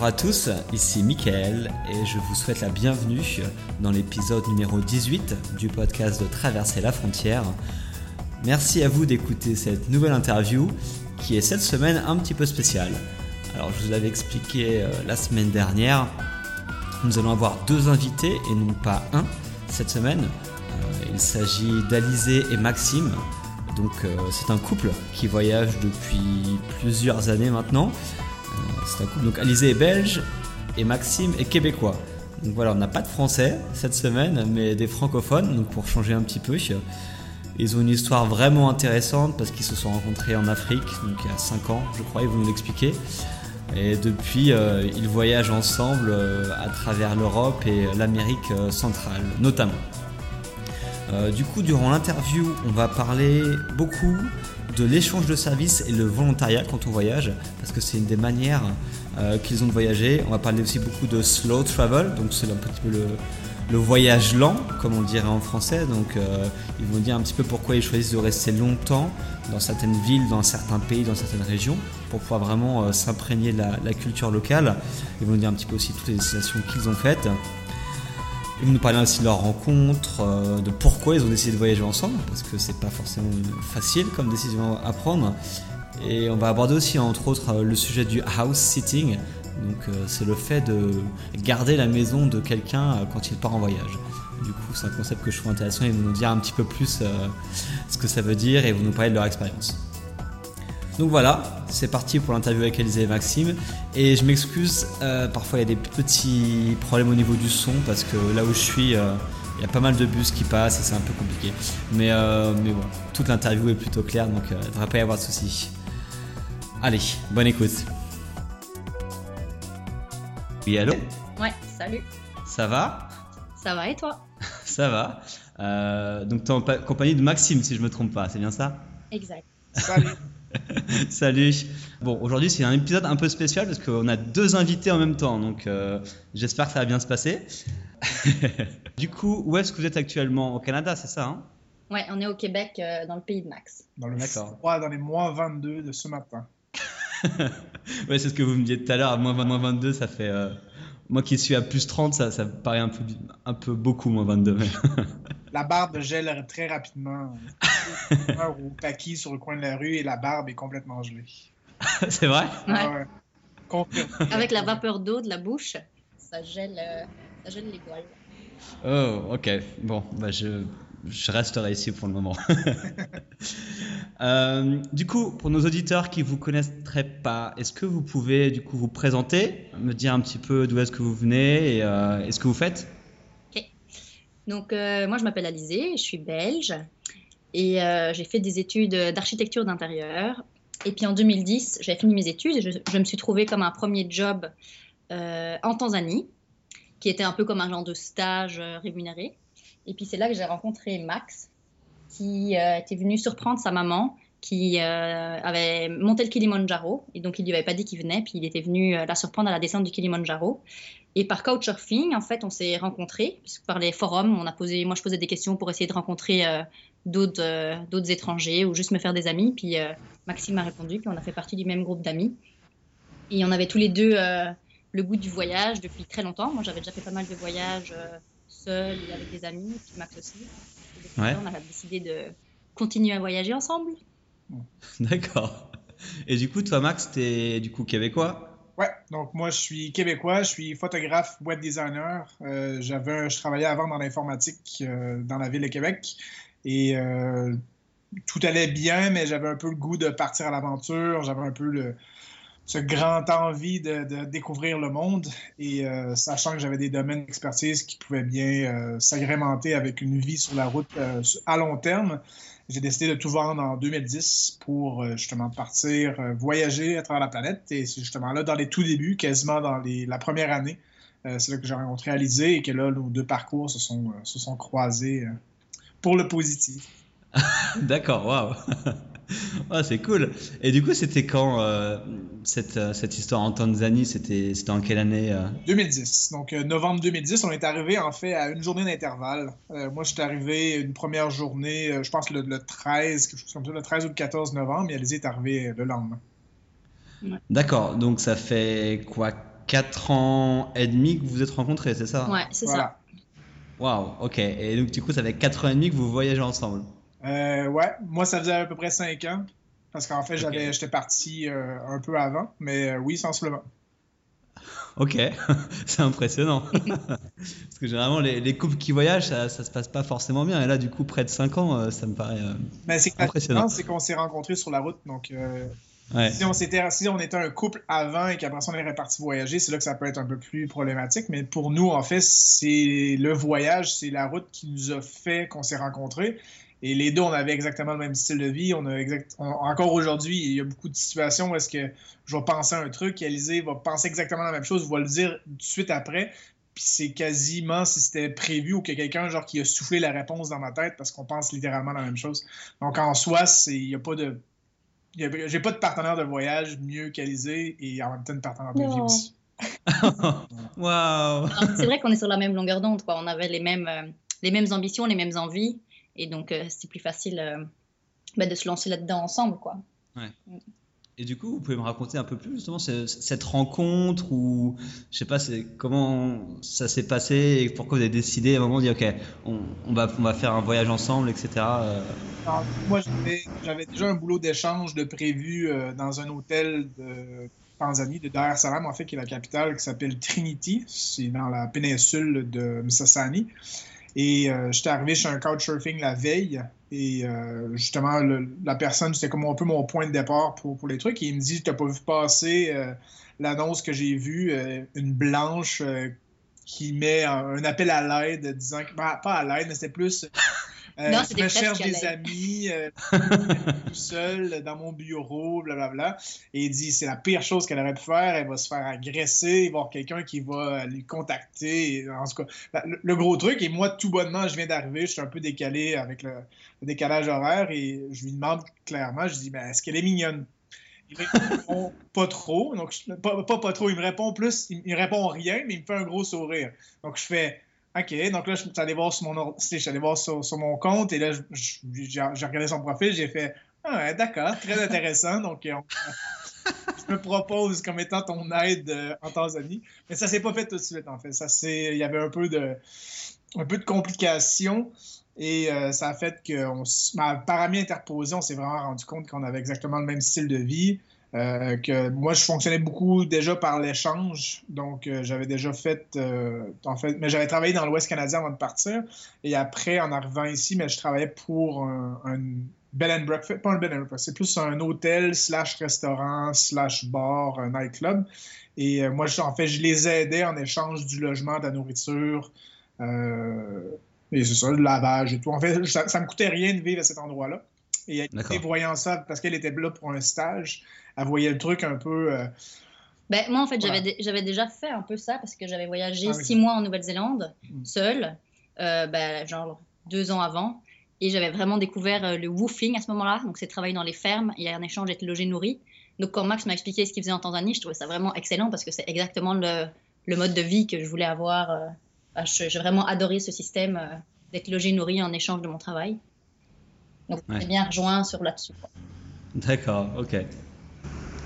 Bonjour à tous, ici Michael et je vous souhaite la bienvenue dans l'épisode numéro 18 du podcast de Traverser la frontière. Merci à vous d'écouter cette nouvelle interview qui est cette semaine un petit peu spéciale. Alors je vous l'avais expliqué euh, la semaine dernière, nous allons avoir deux invités et non pas un cette semaine. Euh, il s'agit d'Alizé et Maxime. Donc euh, c'est un couple qui voyage depuis plusieurs années maintenant. C'est un couple, donc Alizé est belge et Maxime est québécois. Donc voilà, on n'a pas de français cette semaine, mais des francophones, donc pour changer un petit peu. Ils ont une histoire vraiment intéressante parce qu'ils se sont rencontrés en Afrique, donc il y a 5 ans, je crois, ils vont nous l'expliquer. Et depuis, euh, ils voyagent ensemble euh, à travers l'Europe et l'Amérique euh, centrale, notamment. du coup, durant l'interview, on va parler beaucoup de l'échange de services et le volontariat quand on voyage, parce que c'est une des manières euh, qu'ils ont de voyager. On va parler aussi beaucoup de slow travel, donc c'est un petit peu le, voyage lent, comme on dirait en français. Donc euh, ils vont dire un petit peu pourquoi ils choisissent de rester longtemps dans certaines villes, dans certains pays, dans certaines régions, pour pouvoir vraiment euh, s'imprégner de la, culture locale. Ils vont dire un petit peu aussi toutes les destinations qu'ils ont faites. Ils vont nous parler aussi de leur rencontre, euh, de pourquoi ils ont décidé de voyager ensemble, parce que c'est pas forcément facile comme décision à prendre. Et on va aborder aussi, entre autres, euh, le sujet du house sitting. Donc, euh, c'est le fait de garder la maison de quelqu'un quand il part en voyage. Du coup, c'est un concept que je trouve intéressant. Ils vont nous dire un petit peu plus ce que ça veut dire et vont nous parler de leur expérience. Donc voilà, c'est parti pour l'interview avec Elisée et Maxime. Et je m'excuse, euh, parfois il y a des petits problèmes au niveau du son parce que là où je suis, euh, il y a pas mal de bus qui passent et c'est un peu compliqué. Mais, euh, mais bon, toute l'interview est plutôt claire donc il ne devrait pas y avoir de soucis. Allez, bonne écoute. Oui, allô? Ouais, salut. Ça va? Ça va et toi? Ça va. donc tu es en compagnie de Maxime si je me trompe pas, c'est bien ça? Exact. Salut. Salut. Bon, aujourd'hui c'est un épisode un peu spécial parce qu'on a deux invités en même temps, donc euh, j'espère que ça va bien se passer. du coup, où est-ce que vous êtes actuellement? Au Canada, c'est ça hein? Ouais, on est au Québec, euh, dans le pays de Max. Dans le froid, dans les moins 22 de ce matin. ouais, c'est ce que vous me disiez tout à l'heure, moins 22, ça fait. Euh, moi qui suis à plus 30, ça, ça paraît un peu, un peu beaucoup, moins 22. la barbe gèle très rapidement. ou paquis sur le coin de la rue et la barbe est complètement gelée. c'est vrai? Ouais. Avec la vapeur d'eau de la bouche, ça gèle, euh, ça gèle les poils. Oh, ok. Bon, bah je, je resterai ici pour le moment. Euh, du coup, pour nos auditeurs qui vous connaîtraient pas, est-ce que vous pouvez du coup vous présenter, me dire un petit peu d'où est-ce que vous venez et, euh, ce que vous faites? Ok. Donc euh, moi je m'appelle Alizé, je suis belge et euh, j'ai fait des études d'architecture d'intérieur. Et puis en 2010, j'ai fini mes études et je, me suis trouvée comme un premier job en Tanzanie, qui était un peu comme un genre de stage rémunéré. Et puis c'est là que j'ai rencontré Max, qui euh, était venu surprendre sa maman, qui euh, avait monté le Kilimanjaro. Et donc il lui avait pas dit qu'il venait, puis il était venu euh, la surprendre à la descente du Kilimanjaro. Et par couchsurfing, en fait, on s'est rencontrés, puisque par les forums, on a posé, moi je posais des questions pour essayer de rencontrer d'autres, d'autres étrangers ou juste me faire des amis. Puis Maxime a répondu, puis on a fait partie du même groupe d'amis. Et on avait tous les deux le goût du voyage depuis très longtemps. Moi j'avais déjà fait pas mal de voyages seul et avec des amis, puis Max aussi. on a décidé de continuer à voyager ensemble. D'accord. Et du coup, toi, Max, tu es du coup québécois? Ouais, donc moi, je suis québécois, je suis photographe, web designer. Euh, j'avais, je travaillais avant dans l'informatique euh, dans la ville de Québec. Et euh, tout allait bien, mais j'avais un peu le goût de partir à l'aventure. J'avais un peu ce grand envie de, découvrir le monde et euh, sachant que j'avais des domaines d'expertise qui pouvaient bien euh, s'agrémenter avec une vie sur la route à long terme, j'ai décidé de tout vendre en 2010 pour justement partir voyager à travers la planète et c'est justement là dans les tout débuts, quasiment dans les, la première année, c'est là que j'ai rencontré Alizé et que là, nos deux parcours se sont croisés pour le positif. D'accord, waouh c'est cool. Et du coup, c'était quand euh, cette, euh, cette, histoire en Tanzanie? C'était en quelle année 2010. Euh? Donc, novembre 2010, on est arrivé en fait à une journée d'intervalle. moi, je suis arrivé une première journée, je pense le, 13, quelque chose comme ça, le 13 ou le 14 novembre, et Alizé est arrivée le lendemain. D'accord. Donc, ça fait quoi? 4 ans et demi que vous vous êtes rencontrés, c'est ça? Ouais, c'est ça. Waouh, ok. Et donc, du coup, ça fait 4 ans et demi que vous voyagez ensemble euh, ouais, moi, ça faisait à peu près 5 ans. Parce qu'en fait, j'étais parti euh, un peu avant, mais euh, oui, sensiblement. Ok, c'est impressionnant. Parce que généralement, les, les, couples qui voyagent, ça, ça se passe pas forcément bien. Et là, du coup, près de 5 ans, euh, ça me paraît ben, c'est impressionnant. C'est qu'on s'est rencontrés sur la route. Donc, si, on s'était, si on était un couple avant et qu'après ça, on est parti voyager, c'est là que ça peut être un peu plus problématique. Mais pour nous, en fait, c'est le voyage, c'est la route qui nous a fait qu'on s'est rencontrés. Et les deux, on avait exactement le même style de vie. On a exact... encore aujourd'hui, il y a beaucoup de situations où est-ce que je vais penser à un truc, Alizé va penser exactement la même chose, va le dire tout de suite après. Puis c'est quasiment si c'était prévu ou que quelqu'un genre qui a soufflé la réponse dans ma tête parce qu'on pense littéralement la même chose. Donc en soi, il n'y a pas de. J'ai pas de partenaire de voyage mieux qu'Alizé et en même temps de partenaire de vie aussi. wow. C'est vrai qu'on est sur la même longueur d'onde. On avait les mêmes, euh, les mêmes ambitions, les mêmes envies. Et donc, euh, c'est plus facile euh, bah, de se lancer là-dedans ensemble, quoi. Mm. Et du coup, vous pouvez me raconter un peu plus justement cette rencontre ou je sais pas, comment ça s'est passé et pourquoi vous avez décidé à un moment de dire ok, on, va, faire un voyage ensemble, etc. Euh. moi, j'avais déjà un boulot d'échange de prévu dans un hôtel de Tanzanie, de Dar es Salaam en fait, qui est la capitale, qui s'appelle Trinity. C'est dans la péninsule de Msasani. Et euh, j'étais arrivé chez un couchsurfing la veille. Et euh, justement, la personne, c'était comme un peu mon point de départ pour, pour les trucs. Et il me dit Tu n'as pas vu passer euh, l'annonce que j'ai vue, une blanche qui met un, appel à l'aide disant que, bah, pas à l'aide, mais c'était plus euh, non, je me cherche des amis euh, tout seul dans mon bureau, blablabla. Et il dit c'est la pire chose qu'elle aurait pu faire. Elle va se faire agresser, il va y avoir quelqu'un qui va lui contacter. En tout cas, le, gros truc, et moi, tout bonnement, je viens d'arriver, je suis un peu décalé avec le, décalage horaire et je lui demande clairement je dis ben, est-ce qu'elle est mignonne? Il me répond pas trop. Donc, pas, pas, trop, il me répond plus, il, il, répond rien, mais il me fait un gros sourire. Donc, je fais OK, donc là, je suis allé voir sur mon, allé voir sur, mon compte et là, j'ai regardé son profil, j'ai fait Ah, d'accord, très intéressant. donc, euh, je me propose comme étant ton aide euh, en Tanzanie. Mais ça s'est pas fait tout de suite, en fait. Ça Il y avait un peu de, un peu de complications. Et euh, ça a fait que, on, par ami interposé, on s'est vraiment rendu compte qu'on avait exactement le même style de vie. Euh, que moi, je fonctionnais beaucoup déjà par l'échange. Donc, euh, j'avais déjà fait, euh, en fait, mais j'avais travaillé dans l'Ouest canadien avant de partir. Et après, en arrivant ici, mais je travaillais pour un, un bed and breakfast, pas un bed and breakfast, c'est plus un hôtel slash restaurant slash bar, un nightclub. Et moi, en fait, je les aidais en échange du logement, de la nourriture. et c'est ça, le lavage et tout. En fait, ça, ça me coûtait rien de vivre à cet endroit-là. Et elle était voyant ça, parce qu'elle était là pour un stage, elle voyait le truc un peu. Euh, ben, moi, en fait, j'avais déjà fait un peu ça parce que j'avais voyagé ah six mois en Nouvelle-Zélande, mm. seule, euh, ben, genre deux ans avant. Et j'avais vraiment découvert euh, le woofing à ce moment-là. Donc, c'est travailler dans les fermes et en échange être logé, nourri. Donc, quand Max m'a expliqué ce qu'il faisait en Tanzanie, je trouvais ça vraiment excellent parce que c'est exactement le, le, mode de vie que je voulais avoir. J'ai vraiment adoré ce système d'être logé, nourri en échange de mon travail. Donc, on bien rejoint sur là-dessus. D'accord, ok.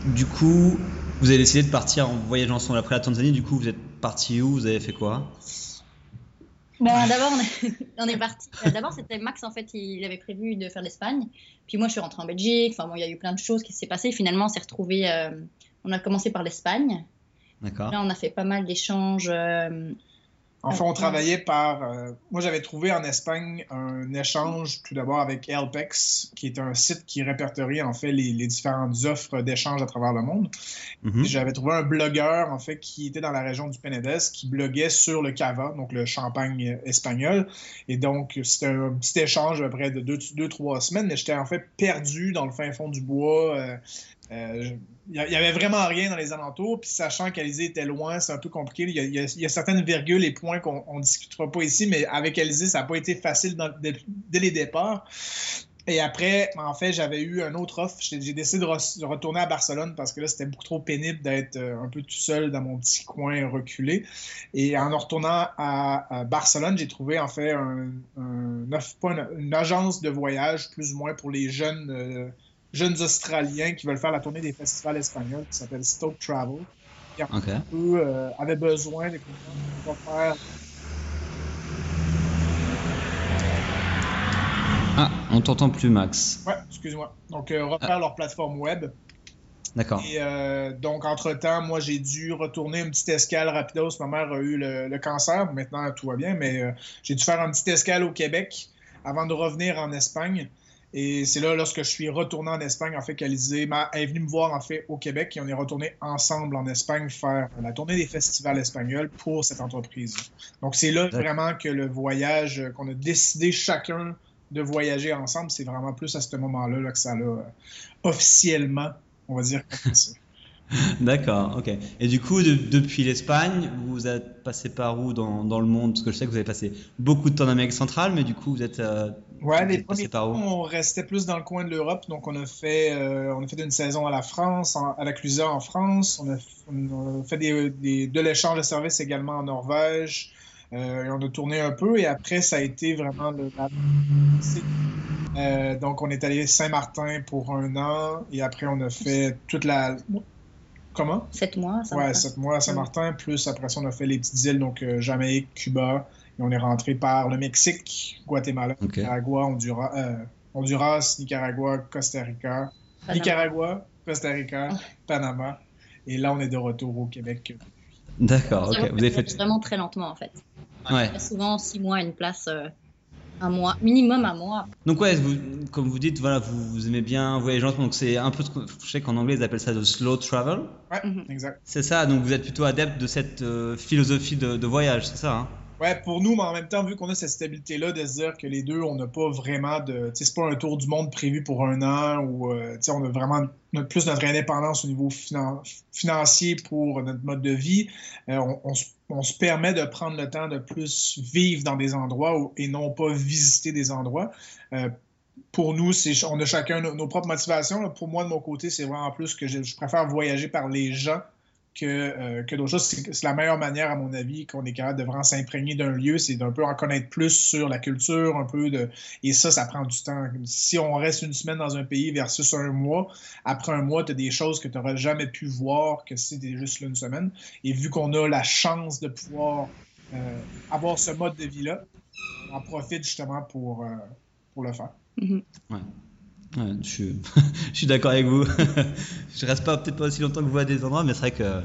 Du coup, vous avez décidé de partir en voyage ensemble après la Tanzanie. Du coup, vous êtes parti où? Vous avez fait quoi? Ben, D'abord, on est, parti. Euh, d'abord, c'était Max, en fait, il avait prévu de faire l'Espagne. Puis moi, je suis rentrée en Belgique. Enfin, bon, il y a eu plein de choses qui s'est passé. Finalement, on s'est retrouvé. Euh, on a commencé par l'Espagne. D'accord. Là, on a fait pas mal d'échanges. Euh, Enfin, on travaillait par. Euh, moi, j'avais trouvé en Espagne un échange tout d'abord avec Elpex, qui est un site qui répertorie en fait les, différentes offres d'échange à travers le monde. Mhm. J'avais trouvé un blogueur en fait qui était dans la région du Penedès, qui bloguait sur le cava, donc le champagne espagnol. Et donc, c'était un petit échange à près de deux, deux trois semaines, mais j'étais en fait perdu dans le fin fond du bois. Euh, il n'y avait vraiment rien dans les alentours. Puis sachant qu'Alizé était loin, c'est un peu compliqué. Il y, a, certaines virgules et points qu'on ne discutera pas ici, mais avec Alizé, ça n'a pas été facile dès les départs. Et après, en fait, j'avais eu un autre offre. J'ai décidé de, retourner à Barcelone parce que là, c'était beaucoup trop pénible d'être euh, un peu tout seul dans mon petit coin reculé. Et en retournant à, Barcelone, j'ai trouvé en fait un, une, agence de voyage, plus ou moins pour les jeunes, euh, jeunes Australiens qui veulent faire la tournée des festivals espagnols, qui s'appelle Stoke Travel. Qui okay. euh, avaient besoin de faire Ah, on t'entend plus, Max. Ouais, excuse-moi. Donc, euh, refaire leur plateforme web. D'accord. Et euh, donc, entre-temps, moi, j'ai dû retourner une petite escale rapidos. Ma mère a eu le, cancer. Maintenant, tout va bien, mais euh, j'ai dû faire une petite escale au Québec avant de revenir en Espagne. Et c'est là, lorsque je suis retourné en Espagne, en fait, qu'Alizé est venue me voir, en fait, au Québec et on est retourné ensemble en Espagne faire la tournée des festivals espagnols pour cette entreprise. Donc, c'est là vraiment que le voyage, qu'on a décidé chacun de voyager ensemble, c'est vraiment plus à ce moment-là que ça a euh, officiellement, on va dire, D'accord, ok. Et du coup, depuis l'Espagne, vous êtes passé par où dans, dans, le monde? Parce que je sais que vous avez passé beaucoup de temps en Amérique centrale, mais du coup, vous êtes. Euh, ouais, les premiers temps, on restait plus dans le coin de l'Europe. Donc, on a fait, euh, on a fait une saison à la France, à la Clusa en France. On a, fait des, de l'échange de services également en Norvège. Euh, on a tourné un peu et après, ça a été vraiment le. Euh, donc, on est allé Saint-Martin pour un an et après, on a fait toute la. Comment? Sept mois à Ouais, sept mois à Saint-Martin. Plus après ça, on a fait les petites îles, donc euh, Jamaïque, Cuba. Et on est rentré par le Mexique, Guatemala, Nicaragua, Honduras, Nicaragua, Costa Rica. Nicaragua, Costa Rica, ah. Panama. Et là, on est de retour au Québec. D'accord, ok. Vous avez fait vraiment très lentement en fait. Ouais. Souvent six mois une place, euh, un mois, minimum un mois. Donc ouais, vous, comme vous dites, voilà, vous, aimez bien voyager lentement. Donc c'est un peu, je sais qu'en anglais ils appellent ça de slow travel. Ouais, mhm. exact. C'est ça. Donc vous êtes plutôt adepte de cette euh, philosophie de, de voyage, c'est ça hein? Pour nous, mais en même temps, vu qu'on a cette stabilité-là, de se dire que les deux, on n'a pas vraiment de. Tu sais, c'est pas un tour du monde prévu pour un an ou, euh, tu sais, on a vraiment plus notre indépendance au niveau financier pour notre mode de vie. Euh, on, se permet de prendre le temps de plus vivre dans des endroits et non pas visiter des endroits. Euh, pour nous, on a chacun nos, propres motivations. Pour moi, de mon côté, c'est vraiment plus que je préfère voyager par les gens que, euh, que d'autres choses. C'est la meilleure manière, à mon avis, qu'on est capable de vraiment s'imprégner d'un lieu, c'est d'un peu en connaître plus sur la culture, un peu de. Et ça, ça prend du temps. Si on reste une semaine dans un pays versus un mois, après un mois, tu as des choses que tu n'aurais jamais pu voir que si tu juste là une semaine. Et vu qu'on a la chance de pouvoir euh, avoir ce mode de vie-là, on en profite justement pour, euh, pour le faire. Mm-hmm. ouais je, suis, d'accord avec vous. je reste pas peut-être pas aussi longtemps que vous à des endroits, mais c'est vrai que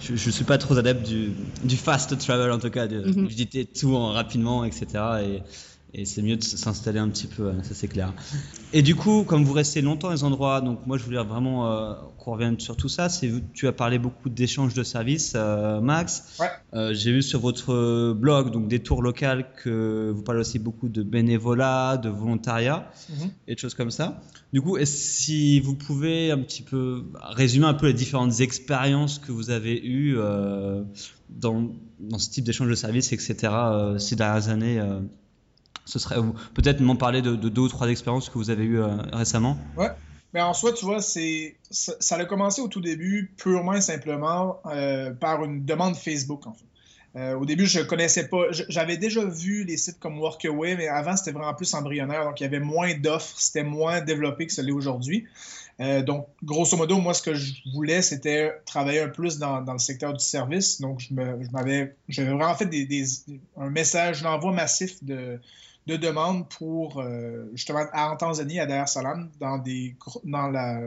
je, je suis pas trop adepte du, du fast travel en tout cas, de visiter tout en, rapidement, etc. Et, et c'est mieux de s'installer un petit peu, ça c'est clair. Et du coup, comme vous restez longtemps dans les endroits, donc moi je voulais vraiment euh, qu'on revienne sur tout ça. C'est tu as parlé beaucoup d'échanges de services, euh, Max. Ouais. Euh, j'ai vu sur votre blog donc des tours locales que vous parlez aussi beaucoup de bénévolat, de volontariat mm-hmm. et de choses comme ça. Du coup, si vous pouvez un petit peu résumer un peu les différentes expériences que vous avez eues dans, dans, ce type d'échange de services, etc. ces dernières années ce serait peut-être m'en parler de, deux ou trois expériences que vous avez eues euh, récemment. Ouais. Mais en soi, tu vois, c'est ça, a commencé au tout début purement et simplement euh, par une demande Facebook. Euh, au début, je connaissais pas. J'avais déjà vu les sites comme Workaway, mais avant, c'était vraiment plus embryonnaire. Donc, il y avait moins d'offres, c'était moins développé que ce l'est aujourd'hui. donc, grosso modo, moi, ce que je voulais, c'était travailler un plus dans, le secteur du service. Donc, je m'avais j'avais vraiment fait des, un message, massif de, de demandes pour euh, justement en Tanzanie, à Dar es Salaam, dans, des, dans la,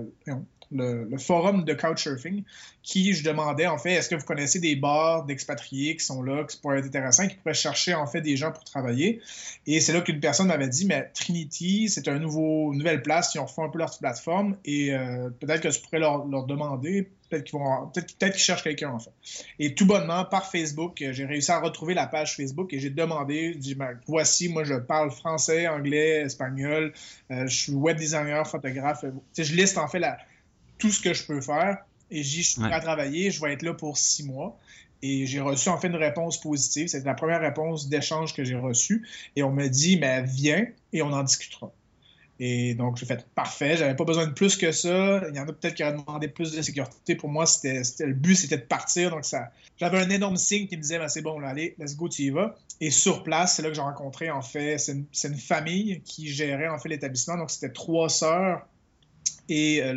le, forum de Couchsurfing, qui je demandais en fait, est-ce que vous connaissez des bars d'expatriés qui sont là, qui pourraient être intéressants, qui pourraient chercher en fait des gens pour travailler? Et c'est là qu'une personne m'avait dit, mais Trinity, c'est un nouveau, une nouvelle place, ils ont refait un peu leur plateforme et euh, peut-être que je pourrais leur, leur demander Peut-être qu'ils vont, peut-être, cherchent quelqu'un en fait. Et tout bonnement, par Facebook, j'ai réussi à retrouver la page Facebook et j'ai demandé, je dis, ben, voici, moi je parle français, anglais, espagnol, euh, je suis web designer, photographe. je liste en fait la, tout ce que je peux faire et j'y suis prêt à travailler, je vais être là pour six mois. Et j'ai reçu en fait une réponse positive. C'était la première réponse d'échange que j'ai reçue. Et on m'a dit, mais viens et on en discutera. Et donc, j'ai fait parfait, j'avais pas besoin de plus que ça. Il y en a peut-être qui auraient demandé plus de sécurité. Pour moi, c'était, le but, c'était de partir. Donc, ça, j'avais un énorme signe qui me disait ben, c'est bon, là, allez, let's go, tu y vas. Et sur place, c'est là que j'ai rencontré, en fait, c'est une, famille qui gérait, en fait, l'établissement. Donc, c'était trois sœurs et euh,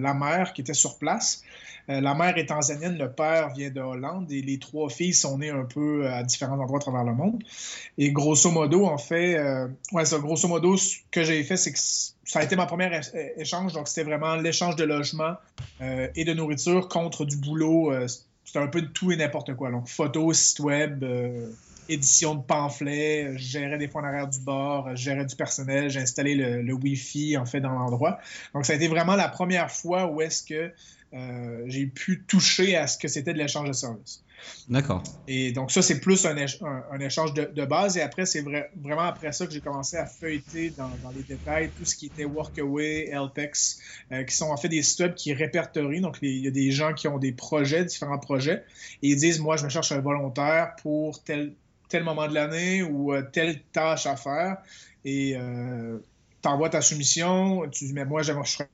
la mère qui était sur place. Euh, la mère est tanzanienne, le père vient de Hollande et les trois filles sont nées un peu à différents endroits à travers le monde. Et grosso modo, en fait, euh, ouais, ça, grosso modo, ce que j'ai fait, c'est que ça a été ma première échange. Donc, c'était vraiment l'échange de logement euh, et de nourriture contre du boulot. c'était un peu de tout et n'importe quoi. Donc, photos, site web, édition de pamphlets, je gérais des fois en arrière du bord, je gérais du personnel, j'ai installé le, le Wi-Fi, en fait, dans l'endroit. Donc, ça a été vraiment la première fois où est-ce que euh, j'ai pu toucher à ce que c'était de l'échange de services. D'accord. Et donc, ça, c'est plus un, échange de, base. Et après, c'est vraiment après ça que j'ai commencé à feuilleter dans, les détails tout ce qui était Workaway, LPEX, euh, qui sont en fait des sites web qui répertorient. Donc, il y a des gens qui ont des projets, différents projets, et ils disent Moi, je me cherche un volontaire pour tel, tel moment de l'année ou euh, telle tâche à faire. Et tu envoies ta soumission, tu dis Mais moi, je serais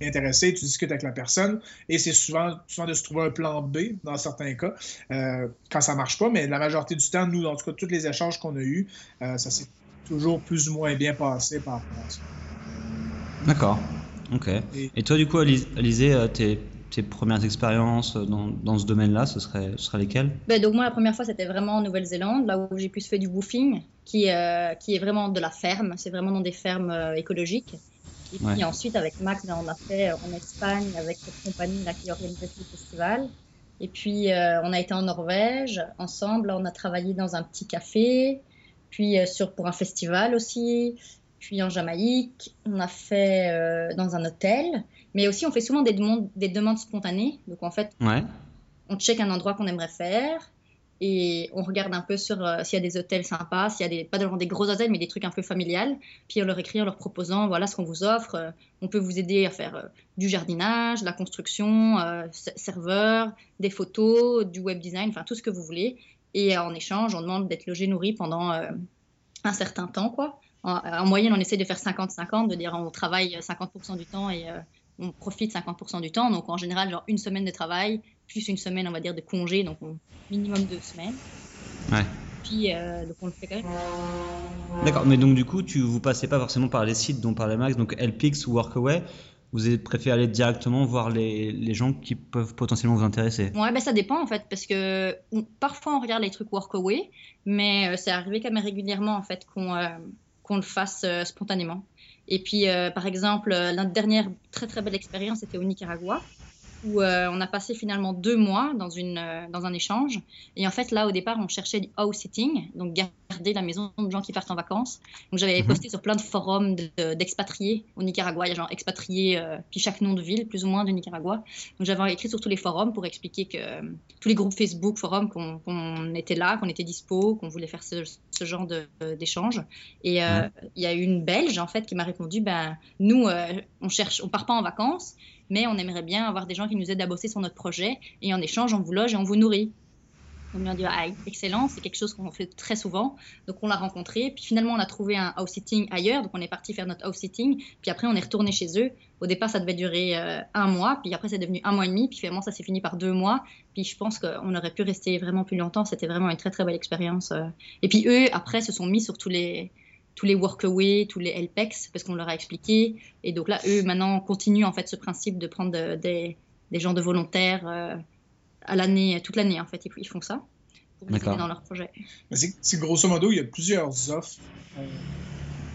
intéressé, tu discutes avec la personne et c'est souvent, souvent de se trouver un plan B dans certains cas euh, quand ça marche pas, mais la majorité du temps, nous, en tout cas, tous les échanges qu'on a eus, euh, ça s'est toujours plus ou moins bien passé par rapport à ça. D'accord. Ok. Et, toi, du coup, Alizé, euh, tes, tes, premières expériences dans, dans ce domaine-là, ce serait, ce serait lesquelles? Ben, Donc, moi, la première fois, c'était vraiment en Nouvelle-Zélande, là où j'ai pu faire du woofing, qui, qui est vraiment de la ferme. C'est vraiment dans des fermes écologiques. Et puis ensuite, avec Max, ben, on a fait euh, en Espagne avec cette compagnie là, qui organisait ce festival. Et puis, euh, on a été en Norvège ensemble. on a travaillé dans un petit café, puis euh, sur, pour un festival aussi. Puis en Jamaïque, on a fait dans un hôtel. Mais aussi, on fait souvent des demandes, des demandes spontanées. Donc, en fait, on check un endroit qu'on aimerait faire et on regarde un peu sur euh, s'il y a des hôtels sympas, s'il y a des, pas des gros hôtels, mais des trucs un peu familiales. Puis on leur écrit en leur proposant voilà ce qu'on vous offre. Euh, on peut vous aider à faire euh, du jardinage, la construction, serveur, des photos, du web design, enfin tout ce que vous voulez. Et en échange, on demande d'être logé, nourri pendant un certain temps. quoi. En, en, moyenne, on essaie de faire 50-50, de dire on travaille 50% du temps et on profite 50% du temps. Donc en général, genre une semaine de travail, plus une semaine, on va dire, de congé, donc minimum deux semaines. Ouais. Puis, euh, donc on le fait quand même. D'accord, mais donc du coup, tu vous passez pas forcément par les sites dont parlait Max, donc LPix ou Workaway. Vous avez préféré aller directement voir les, les, gens qui peuvent potentiellement vous intéresser Ouais, ben ça dépend en fait, parce que parfois on regarde les trucs Workaway, mais euh, c'est arrivé quand même régulièrement en fait qu'on euh, qu'on le fasse spontanément. Et puis, par exemple, notre dernière très très belle expérience, c'était au Nicaragua où euh, on a passé finalement deux mois dans, une, euh, dans un échange. Et en fait, là, au départ, on cherchait du house sitting, donc garder la maison de gens qui partent en vacances. Donc j'avais mhm. posté sur plein de forums d'expatriés au Nicaragua. Il y a genre expatriés, euh, puis chaque nom de ville, plus ou moins, du Nicaragua. Donc j'avais écrit sur tous les forums pour expliquer que tous les groupes Facebook, forums, qu'on était là, qu'on était dispo, qu'on voulait faire ce, ce genre d'échange. Et il y a eu une Belge, en fait, qui m'a répondu, ben, nous, on cherche, on part pas en vacances, mais on aimerait bien avoir des gens qui nous aident à bosser sur notre projet et en échange, on vous loge et on vous nourrit. On lui a dit, ah, excellent, c'est quelque chose qu'on fait très souvent. Donc on l'a rencontré, puis finalement on a trouvé un house sitting ailleurs, donc on est parti faire notre house sitting, puis après on est retourné chez eux. Au départ ça devait durer euh, un mois, puis après c'est devenu un mois et demi, puis finalement ça s'est fini par deux mois, puis je pense qu'on aurait pu rester vraiment plus longtemps, c'était vraiment une très très belle expérience. Euh. Et puis eux après se sont mis sur tous les, tous les workaway, tous les LPEX, parce qu'on leur a expliqué. Et donc là, eux, maintenant, continuent en fait ce principe de prendre des, des gens de volontaires euh, à l'année, toute l'année, en fait. Ils, font ça pour les aider dans leur projet. C'est grosso modo, il y a plusieurs offres. Euh,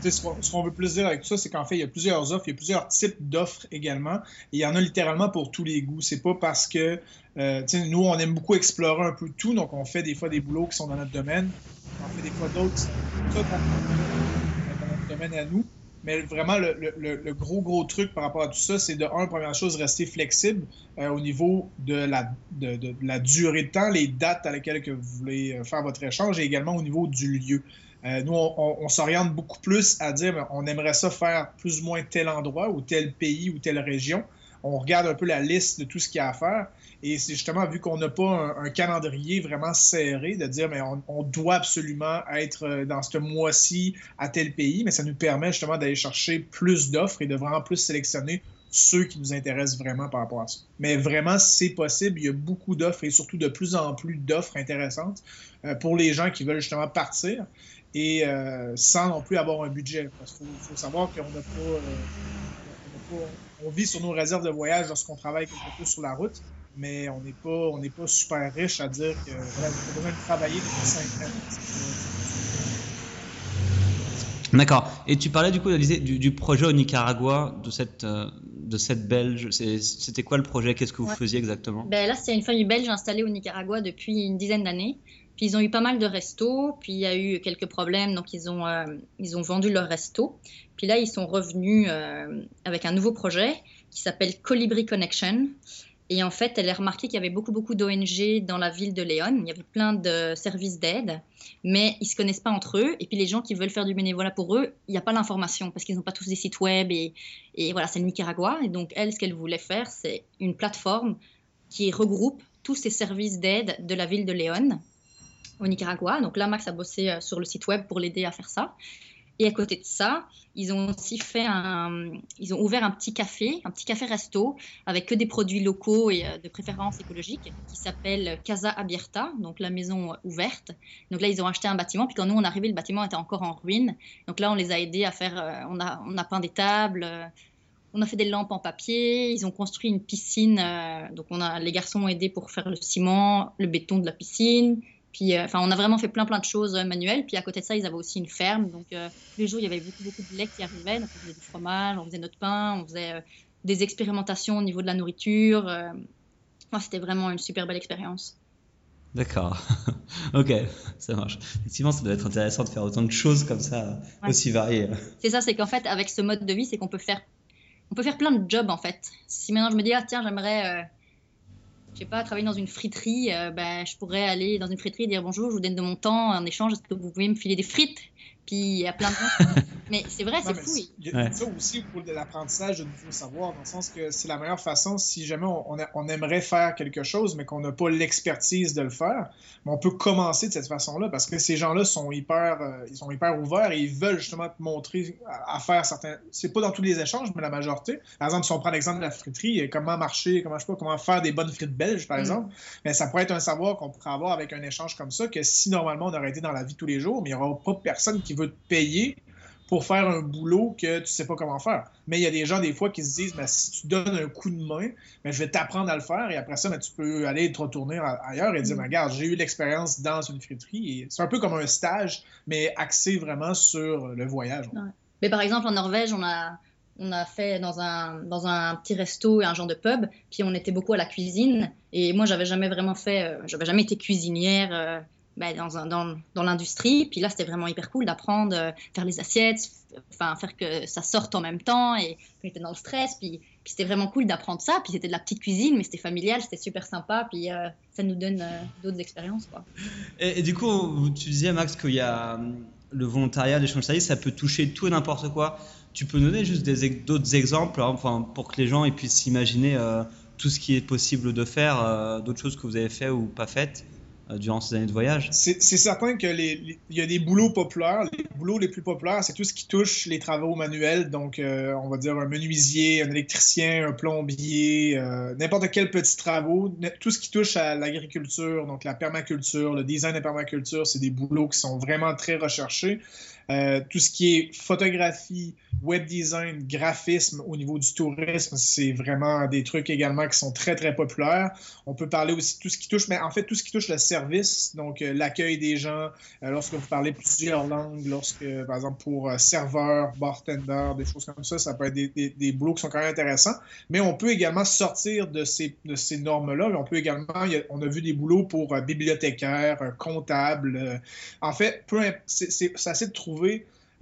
ce qu'on veut plus dire avec tout ça, c'est qu'en fait, il y a plusieurs offres, il y a plusieurs types d'offres également. Et il y en a littéralement pour tous les goûts. C'est pas parce que euh, nous, on aime beaucoup explorer un peu tout, donc on fait des fois des boulots qui sont dans notre domaine. On fait des fois d'autres qui sont dans notre domaine à nous. Mais vraiment, le, gros, gros truc par rapport à tout ça, c'est de, un, première chose, rester flexible euh, au niveau de la, de, la durée de temps, les dates à laquelle que vous voulez euh, faire votre échange et également au niveau du lieu. Euh, nous, on, s'oriente beaucoup plus à dire on aimerait ça faire plus ou moins tel endroit ou tel pays ou telle région. on regarde un peu la liste de tout ce qu'il y a à faire. Et c'est justement vu qu'on n'a pas un, calendrier vraiment serré de dire mais on, doit absolument être euh, dans ce mois-ci à tel pays, mais ça nous permet justement d'aller chercher plus d'offres et de vraiment plus sélectionner ceux qui nous intéressent vraiment par rapport à ça. Mais vraiment, c'est possible. Il y a beaucoup d'offres et surtout de plus en plus d'offres intéressantes euh, pour les gens qui veulent justement partir et euh, sans non plus avoir un budget. Parce qu'il faut, savoir qu'on n'a pas, on vit sur nos réserves de voyage lorsqu'on travaille quelque peu sur la route mais on n'est pas, on n'est pas super riche à dire que voilà, a besoin de travailler depuis 5 ans. D'accord. Et tu parlais du coup du, du projet au Nicaragua, de cette, euh, de cette Belge. C'était quoi le projet? Qu'est-ce que vous faisiez exactement? Ben Là, c'est une famille belge installée au Nicaragua depuis une dizaine d'années. Puis ils ont eu pas mal de restos, puis il y a eu quelques problèmes, donc ils ont, euh, ils ont vendu leur resto. Puis là, ils sont revenus euh, avec un nouveau projet qui s'appelle Colibri Connection. Et en fait, elle a remarqué qu'il y avait beaucoup, beaucoup d'ONG dans la ville de Léon. Il y avait plein de services d'aide, mais ils ne se connaissent pas entre eux. Et puis les gens qui veulent faire du bénévolat pour eux, il n'y a pas l'information parce qu'ils n'ont pas tous des sites web. Et, et voilà, c'est le Nicaragua. Et donc, elle, ce qu'elle voulait faire, c'est une plateforme qui regroupe tous ces services d'aide de la ville de Léon au Nicaragua. Donc là, Max a bossé euh, sur le site web pour l'aider à faire ça. Et à côté de ça, ils ont aussi fait un, ils ont ouvert un petit café, un petit café resto avec que des produits locaux et euh, de préférence écologique qui s'appelle Casa Abierta, donc la maison ouverte. Donc là, ils ont acheté un bâtiment. Puis quand nous on est arrivé, le bâtiment était encore en ruine. Donc là, on les a aidés à faire, euh, on a, on a peint des tables. Euh, on a fait des lampes en papier, ils ont construit une piscine, donc on a, les garçons ont aidé pour faire le ciment, le béton de la piscine, puis, euh, enfin, on a vraiment fait plein, plein de choses euh, manuelles. Puis à côté de ça, ils avaient aussi une ferme. Donc, euh, tous les jours, il y avait beaucoup, beaucoup de lait qui arrivait. Donc, on faisait du fromage, on faisait notre pain, on faisait des expérimentations au niveau de la nourriture. c'était vraiment une super belle expérience. D'accord. ok, ça marche. Effectivement, ça doit être intéressant de faire autant de choses comme ça, aussi variées. C'est ça, c'est qu'en fait, avec ce mode de vie, c'est qu'on peut faire, on peut faire plein de jobs en fait. Si maintenant je me dis, ah tiens, j'aimerais je sais pas, travailler dans une friterie, euh, ben, je pourrais aller dans une friterie et dire bonjour, je vous donne de mon temps en échange, est-ce que vous pouvez me filer des frites? Puis il y a plein de mais c'est vrai, c'est fou. Il y a ça aussi pour l'apprentissage de nouveaux savoirs, dans le sens que c'est la meilleure façon, si jamais on, on, aimerait faire quelque chose, mais qu'on n'a pas l'expertise de le faire, mais on peut commencer de cette façon-là, parce que ces gens-là sont hyper, euh, ils sont hyper ouverts et ils veulent justement te montrer à, faire certains. C'est pas dans tous les échanges, mais la majorité. Par exemple, si on prend l'exemple de la friterie, comment marcher, comment je sais pas, comment faire des bonnes frites belges, par mm. exemple, mais ça pourrait être un savoir qu'on pourrait avoir avec un échange comme ça, que si normalement on aurait été dans la vie tous les jours, mais il n'y aura pas personne qui veut te payer pour faire un boulot que tu sais pas comment faire. Mais il y a des gens, des fois, qui se disent, mais si tu donnes un coup de main, mais je vais t'apprendre à le faire et après ça, tu peux aller te retourner ailleurs et dire, mm. regarde, j'ai eu l'expérience dans une friterie. C'est un peu comme un stage, mais axé vraiment sur le voyage. Mais par exemple, en Norvège, on a, on a fait dans un, dans un petit resto et un genre de pub, puis on était beaucoup à la cuisine. Et moi, j'avais jamais vraiment fait, euh, j'avais jamais été cuisinière. Euh, bah, dans, l'industrie. Puis là, c'était vraiment hyper cool d'apprendre, euh, faire les assiettes, enfin, faire que ça sorte en même temps. Et on était dans le stress. Puis, c'était vraiment cool d'apprendre ça. Puis c'était de la petite cuisine, mais c'était familial, c'était super sympa. Puis euh, ça nous donne euh, d'autres expériences. Et, du coup, tu disais, Max, qu'il y a le volontariat, l'échange de services, ça peut toucher tout et n'importe quoi. Tu peux donner juste d'autres exemples hein, enfin, pour que les gens puissent s'imaginer tout ce qui est possible de faire, d'autres choses que vous avez fait ou pas faites durant ces années de voyage. C'est certain qu'il y a des boulots populaires. Les boulots les plus populaires, c'est tout ce qui touche les travaux manuels. Donc, euh, on va dire un menuisier, un électricien, un plombier, euh, n'importe quel petit travaux. Tout ce qui touche à l'agriculture, donc la permaculture, le design de permaculture, c'est des boulots qui sont vraiment très recherchés. Tout ce qui est photographie, web design, graphisme au niveau du tourisme, c'est vraiment des trucs également qui sont très, très populaires. On peut parler aussi de tout ce qui touche, mais en fait, tout ce qui touche le service, donc euh, l'accueil des gens, euh, lorsque vous parlez plusieurs langues, lorsque, par exemple, pour euh, serveur, bartender, des choses comme ça, ça peut être des, des, boulots qui sont quand même intéressants. Mais on peut également sortir de ces, de ces normes-là. On peut également, on a vu des boulots pour bibliothécaire, comptable. en fait, c'est assez de trouver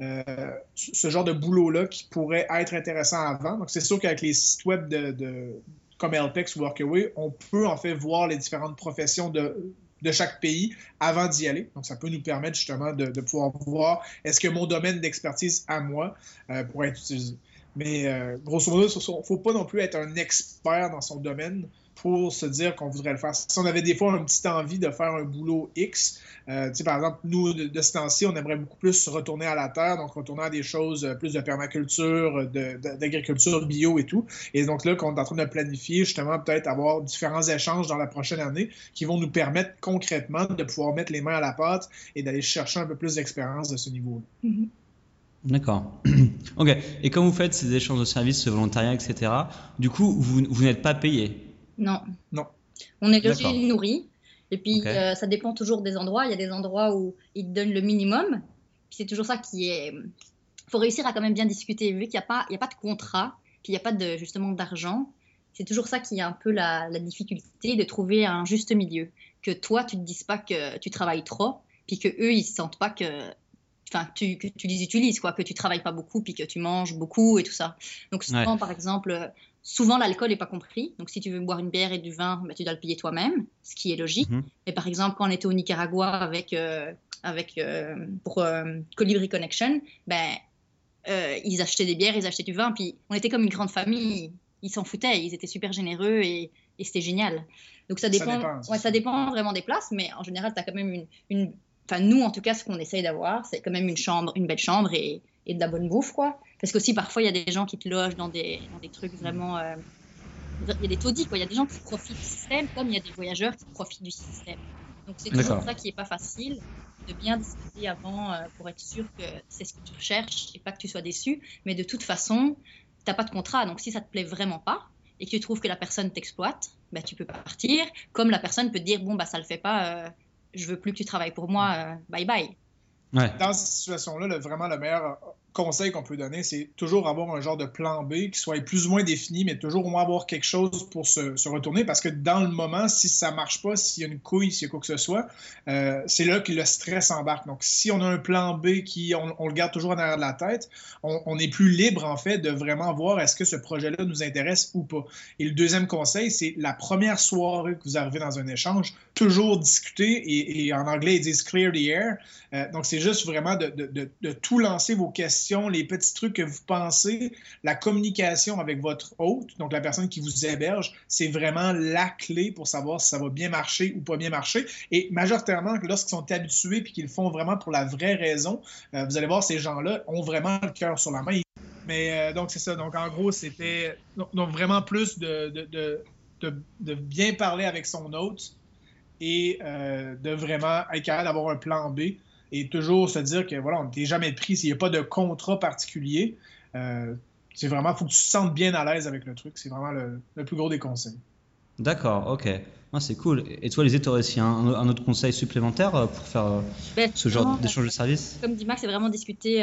euh, ce genre de boulot-là qui pourrait être intéressant avant. Donc, c'est sûr qu'avec les sites web de, comme LPEX ou Workaway, on peut en fait voir les différentes professions de, de chaque pays avant d'y aller. Donc, ça peut nous permettre justement de, pouvoir voir est-ce que mon domaine d'expertise à moi euh, pourrait être utilisé. Mais euh, grosso modo, il ne faut pas non plus être un expert dans son domaine pour se dire qu'on voudrait le faire. Si on avait des fois une petite envie de faire un boulot X, euh, par exemple, nous, de, ce temps-ci, on aimerait beaucoup plus retourner à la terre, donc retourner à des choses euh, plus de permaculture, d'agriculture bio et tout. Et donc là, qu'on est en train de planifier, justement, peut-être avoir différents échanges dans la prochaine année qui vont nous permettre concrètement de pouvoir mettre les mains à la pâte et d'aller chercher un peu plus d'expérience de ce niveau-là. Mm-hmm. D'accord. ok. Et quand vous faites ces échanges de services, ce volontariat, etc., du coup, vous n'êtes pas payé? Non. Non. On est logé nourri. Et puis, euh, ça dépend toujours des endroits. Il y a des endroits où ils te donnent le minimum. C'est toujours ça qui est. Il faut réussir à quand même bien discuter. Vu qu'il n'y a, pas, a pas de contrat, puis il n'y a pas de, justement d'argent, c'est toujours ça qui est un peu la, difficulté de trouver un juste milieu. Que toi, tu ne te dises pas que tu travailles trop, puis que eux, ils ne sentent pas que enfin tu, que tu les utilises quoi que tu travailles pas beaucoup puis que tu manges beaucoup et tout ça donc souvent par exemple Souvent, l'alcool n'est pas compris. Donc, si tu veux boire une bière et du vin, bah, tu dois le payer toi-même, ce qui est logique. Mais mhm. par exemple, quand on était au Nicaragua avec, euh, avec, euh, pour euh, Colibri Connection, ben, ils achetaient des bières, ils achetaient du vin. Puis, on était comme une grande famille. Ils s'en foutaient. Ils étaient super généreux et, et c'était génial. Donc, ça dépend, ça dépend, ouais, ça dépend vraiment des places. Mais en général, tu as quand même une, une. Enfin, nous, en tout cas, ce qu'on essaye d'avoir, c'est quand même une chambre, une belle chambre et, et de la bonne bouffe, quoi. Parce qu'aussi, parfois, il y a des gens qui te logent dans des, dans des trucs vraiment. Euh, il y a des taudis, quoi. Il y a des gens qui profitent du système, comme il y a des voyageurs qui profitent du système. Donc, c'est toujours ça qui n'est pas facile, de bien discuter avant euh, pour être sûr que c'est ce que tu recherches et pas que tu sois déçu. Mais de toute façon, tu n'as pas de contrat. Donc, si ça te plaît vraiment pas et que tu trouves que la personne t'exploite, ben, tu peux partir. Comme la personne peut te dire, bon, bah, ça le fait pas, euh, je veux plus que tu travailles pour moi, bye bye. Dans cette situation-là, vraiment le meilleur conseil qu'on peut donner, c'est toujours avoir un genre de plan B qui soit plus ou moins défini, mais toujours au moins avoir quelque chose pour se, retourner parce que dans le moment, si ça marche pas, s'il y a une couille, s'il y a quoi que ce soit, euh, c'est là que le stress embarque. Donc, si on a un plan B qui, on, le garde toujours en arrière de la tête, on, est plus libre en fait de vraiment voir est-ce que ce projet-là nous intéresse ou pas. Et le deuxième conseil, c'est la première soirée que vous arrivez dans un échange, toujours discuter et, en anglais ils disent clear the air. Euh, donc, c'est juste vraiment de tout lancer vos questions les petits trucs que vous pensez, la communication avec votre hôte, donc la personne qui vous héberge, c'est vraiment la clé pour savoir si ça va bien marcher ou pas bien marcher. Et majoritairement, lorsqu'ils sont habitués et qu'ils le font vraiment pour la vraie raison, euh, vous allez voir, ces gens-là ont vraiment le cœur sur la main. Mais euh, donc, c'est ça. Donc, en gros, c'était vraiment plus de, bien parler avec son hôte et euh, de vraiment être capable d'avoir un plan B et toujours se dire que voilà, on n'était jamais pris s'il n'y a pas de contrat particulier. Euh, c'est vraiment, il faut que tu te sentes bien à l'aise avec le truc. C'est vraiment le, plus gros des conseils. D'accord, ok. c'est cool. Et toi, les tu aurais aussi un, autre conseil supplémentaire euh, pour faire euh, ben, ce genre d'échange de services Comme dit Max, c'est vraiment discuter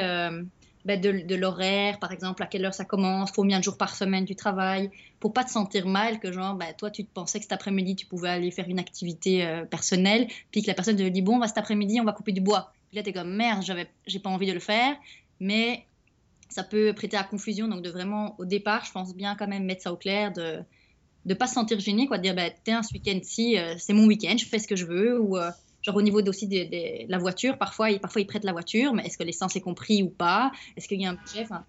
ben, de, l'horaire, par exemple, à quelle heure ça commence, combien de jours par semaine tu travailles, pour pas te sentir mal que genre, ben, toi, tu te pensais que cet après-midi, tu pouvais aller faire une activité personnelle, puis que la personne te dit, bon, bah, cet après-midi, on va couper du bois. Puis là, tu es comme merde, j'ai pas envie de le faire, mais ça peut prêter à confusion. Donc, de vraiment, au départ, je pense bien quand même mettre ça au clair, de ne pas se sentir gêné, quoi, de dire, bah, tiens, ce week-end-ci, euh, c'est mon week-end, je fais ce que je veux. Ou euh, genre au niveau aussi de, la voiture, parfois, ils, parfois, ils prêtent la voiture, mais est-ce que l'essence est compris ou pas? Est-ce qu'il y a un budget? Enfin,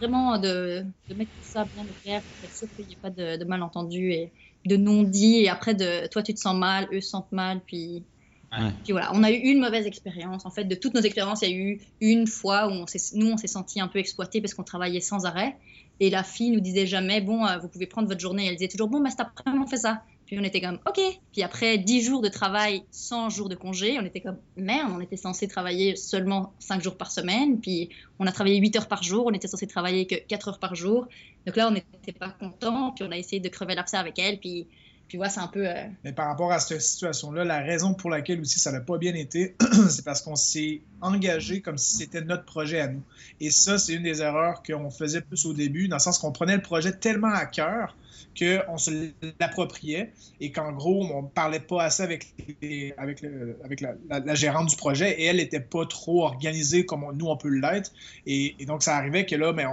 Vraiment de, de, mettre tout ça bien au clair pour être sûr qu'il n'y ait pas de, malentendus et de non-dits. Et après, de, toi, tu te sens mal, eux se sentent mal, puis puis voilà, on a eu une mauvaise expérience. En fait, de toutes nos expériences, il y a eu une fois où on nous, on s'est senti un peu exploité parce qu'on travaillait sans arrêt. Et la fille nous disait jamais, bon, euh, vous pouvez prendre votre journée. Elle disait toujours, bon, bah, cet après on fait ça. Puis on était comme, ok. Puis après 10 jours de travail, 100 jours de congé, on était comme, merde, on était censé travailler seulement 5 jours par semaine. Puis on a travaillé 8 heures par jour, on était censé travailler que 4 heures par jour. Donc là, on n'était pas content. Puis on a essayé de crever l'abcès avec elle. Puis c'est un peu. Euh, Mais par rapport à cette situation-là, la raison pour laquelle aussi ça n'a pas bien été, c'est parce qu'on s'est engagé comme si c'était notre projet à nous. Et ça, c'est une des erreurs qu'on faisait plus au début, dans le sens qu'on prenait le projet tellement à cœur qu'on se l'appropriait et qu'en gros, on ne parlait pas assez avec, avec, la, gérante du projet et elle n'était pas trop organisée comme nous, on peut l'être. Et, donc, ça arrivait que là, mais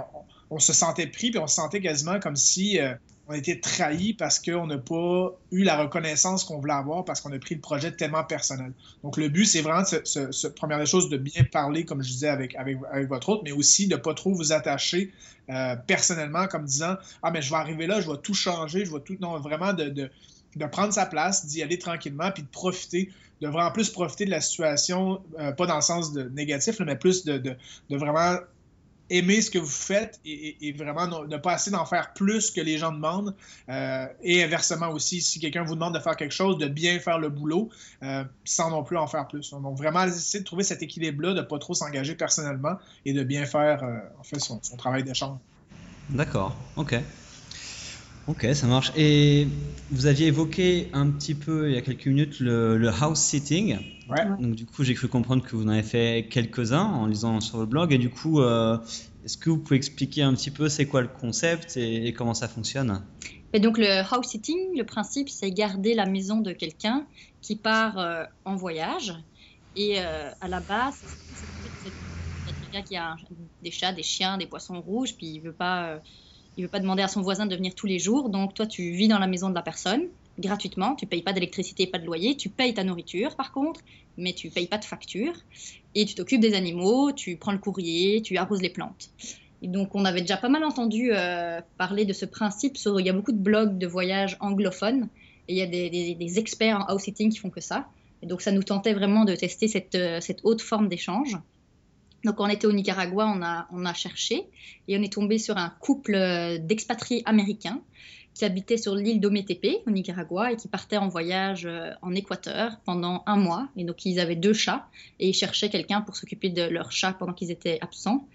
on, se sentait pris puis on se sentait quasiment comme si. Euh, on a été trahi parce qu'on n'a pas eu la reconnaissance qu'on voulait avoir parce qu'on a pris le projet tellement personnel. Donc, le but, c'est vraiment, ce, première des choses, de bien parler, comme je disais, avec, votre hôte, mais aussi de ne pas trop vous attacher euh, personnellement comme disant Ah, mais je vais arriver là, je vais tout changer, je vais tout. Non, vraiment de, prendre sa place, d'y aller tranquillement, puis de profiter de vraiment plus profiter de la situation, euh, pas dans le sens de négatif, mais plus de, vraiment aimer ce que vous faites et, vraiment ne, pas assez d'en faire plus que les gens demandent. Euh, et inversement aussi, si quelqu'un vous demande de faire quelque chose, de bien faire le boulot euh, sans non plus en faire plus. Donc vraiment, essayer de trouver cet équilibre-là, de ne pas trop s'engager personnellement et de bien faire euh, en fait son, son travail d'échange. D'accord, ok. Ok, ça marche. Et vous aviez évoqué un petit peu il y a quelques minutes le, house sitting. Ouais. Donc du coup, j'ai cru comprendre que vous en avez fait quelques-uns en lisant sur le blog. Et du coup, euh, est-ce que vous pouvez expliquer un petit peu c'est quoi le concept et, comment ça fonctionne? Et donc le house sitting, le principe, c'est garder la maison de quelqu'un qui part euh, en voyage. Et euh, à la base, c'est quelqu'un qui a des chats, des chiens, des poissons rouges, puis il veut pas il veut pas demander à son voisin de venir tous les jours. Donc toi, tu vis dans la maison de la personne gratuitement. Tu payes pas d'électricité, pas de loyer. Tu payes ta nourriture, par contre, mais tu payes pas de facture. Et tu t'occupes des animaux, tu prends le courrier, tu arroses les plantes. Et donc, on avait déjà pas mal entendu euh, parler de ce principe. Sur, il y a beaucoup de blogs de voyage anglophones et il y a des, experts en house sitting qui font que ça. Et donc, ça nous tentait vraiment de tester cette, euh, cette haute forme d'échange. Donc, on était au Nicaragua, on a, cherché et on est tombé sur un couple euh, d'expatriés américains qui habitaient sur l'île d'Ometepe au Nicaragua et qui partaient en voyage euh, en Équateur pendant un mois. Et donc, ils avaient deux chats et ils cherchaient quelqu'un pour s'occuper de leurs chats pendant qu'ils étaient absents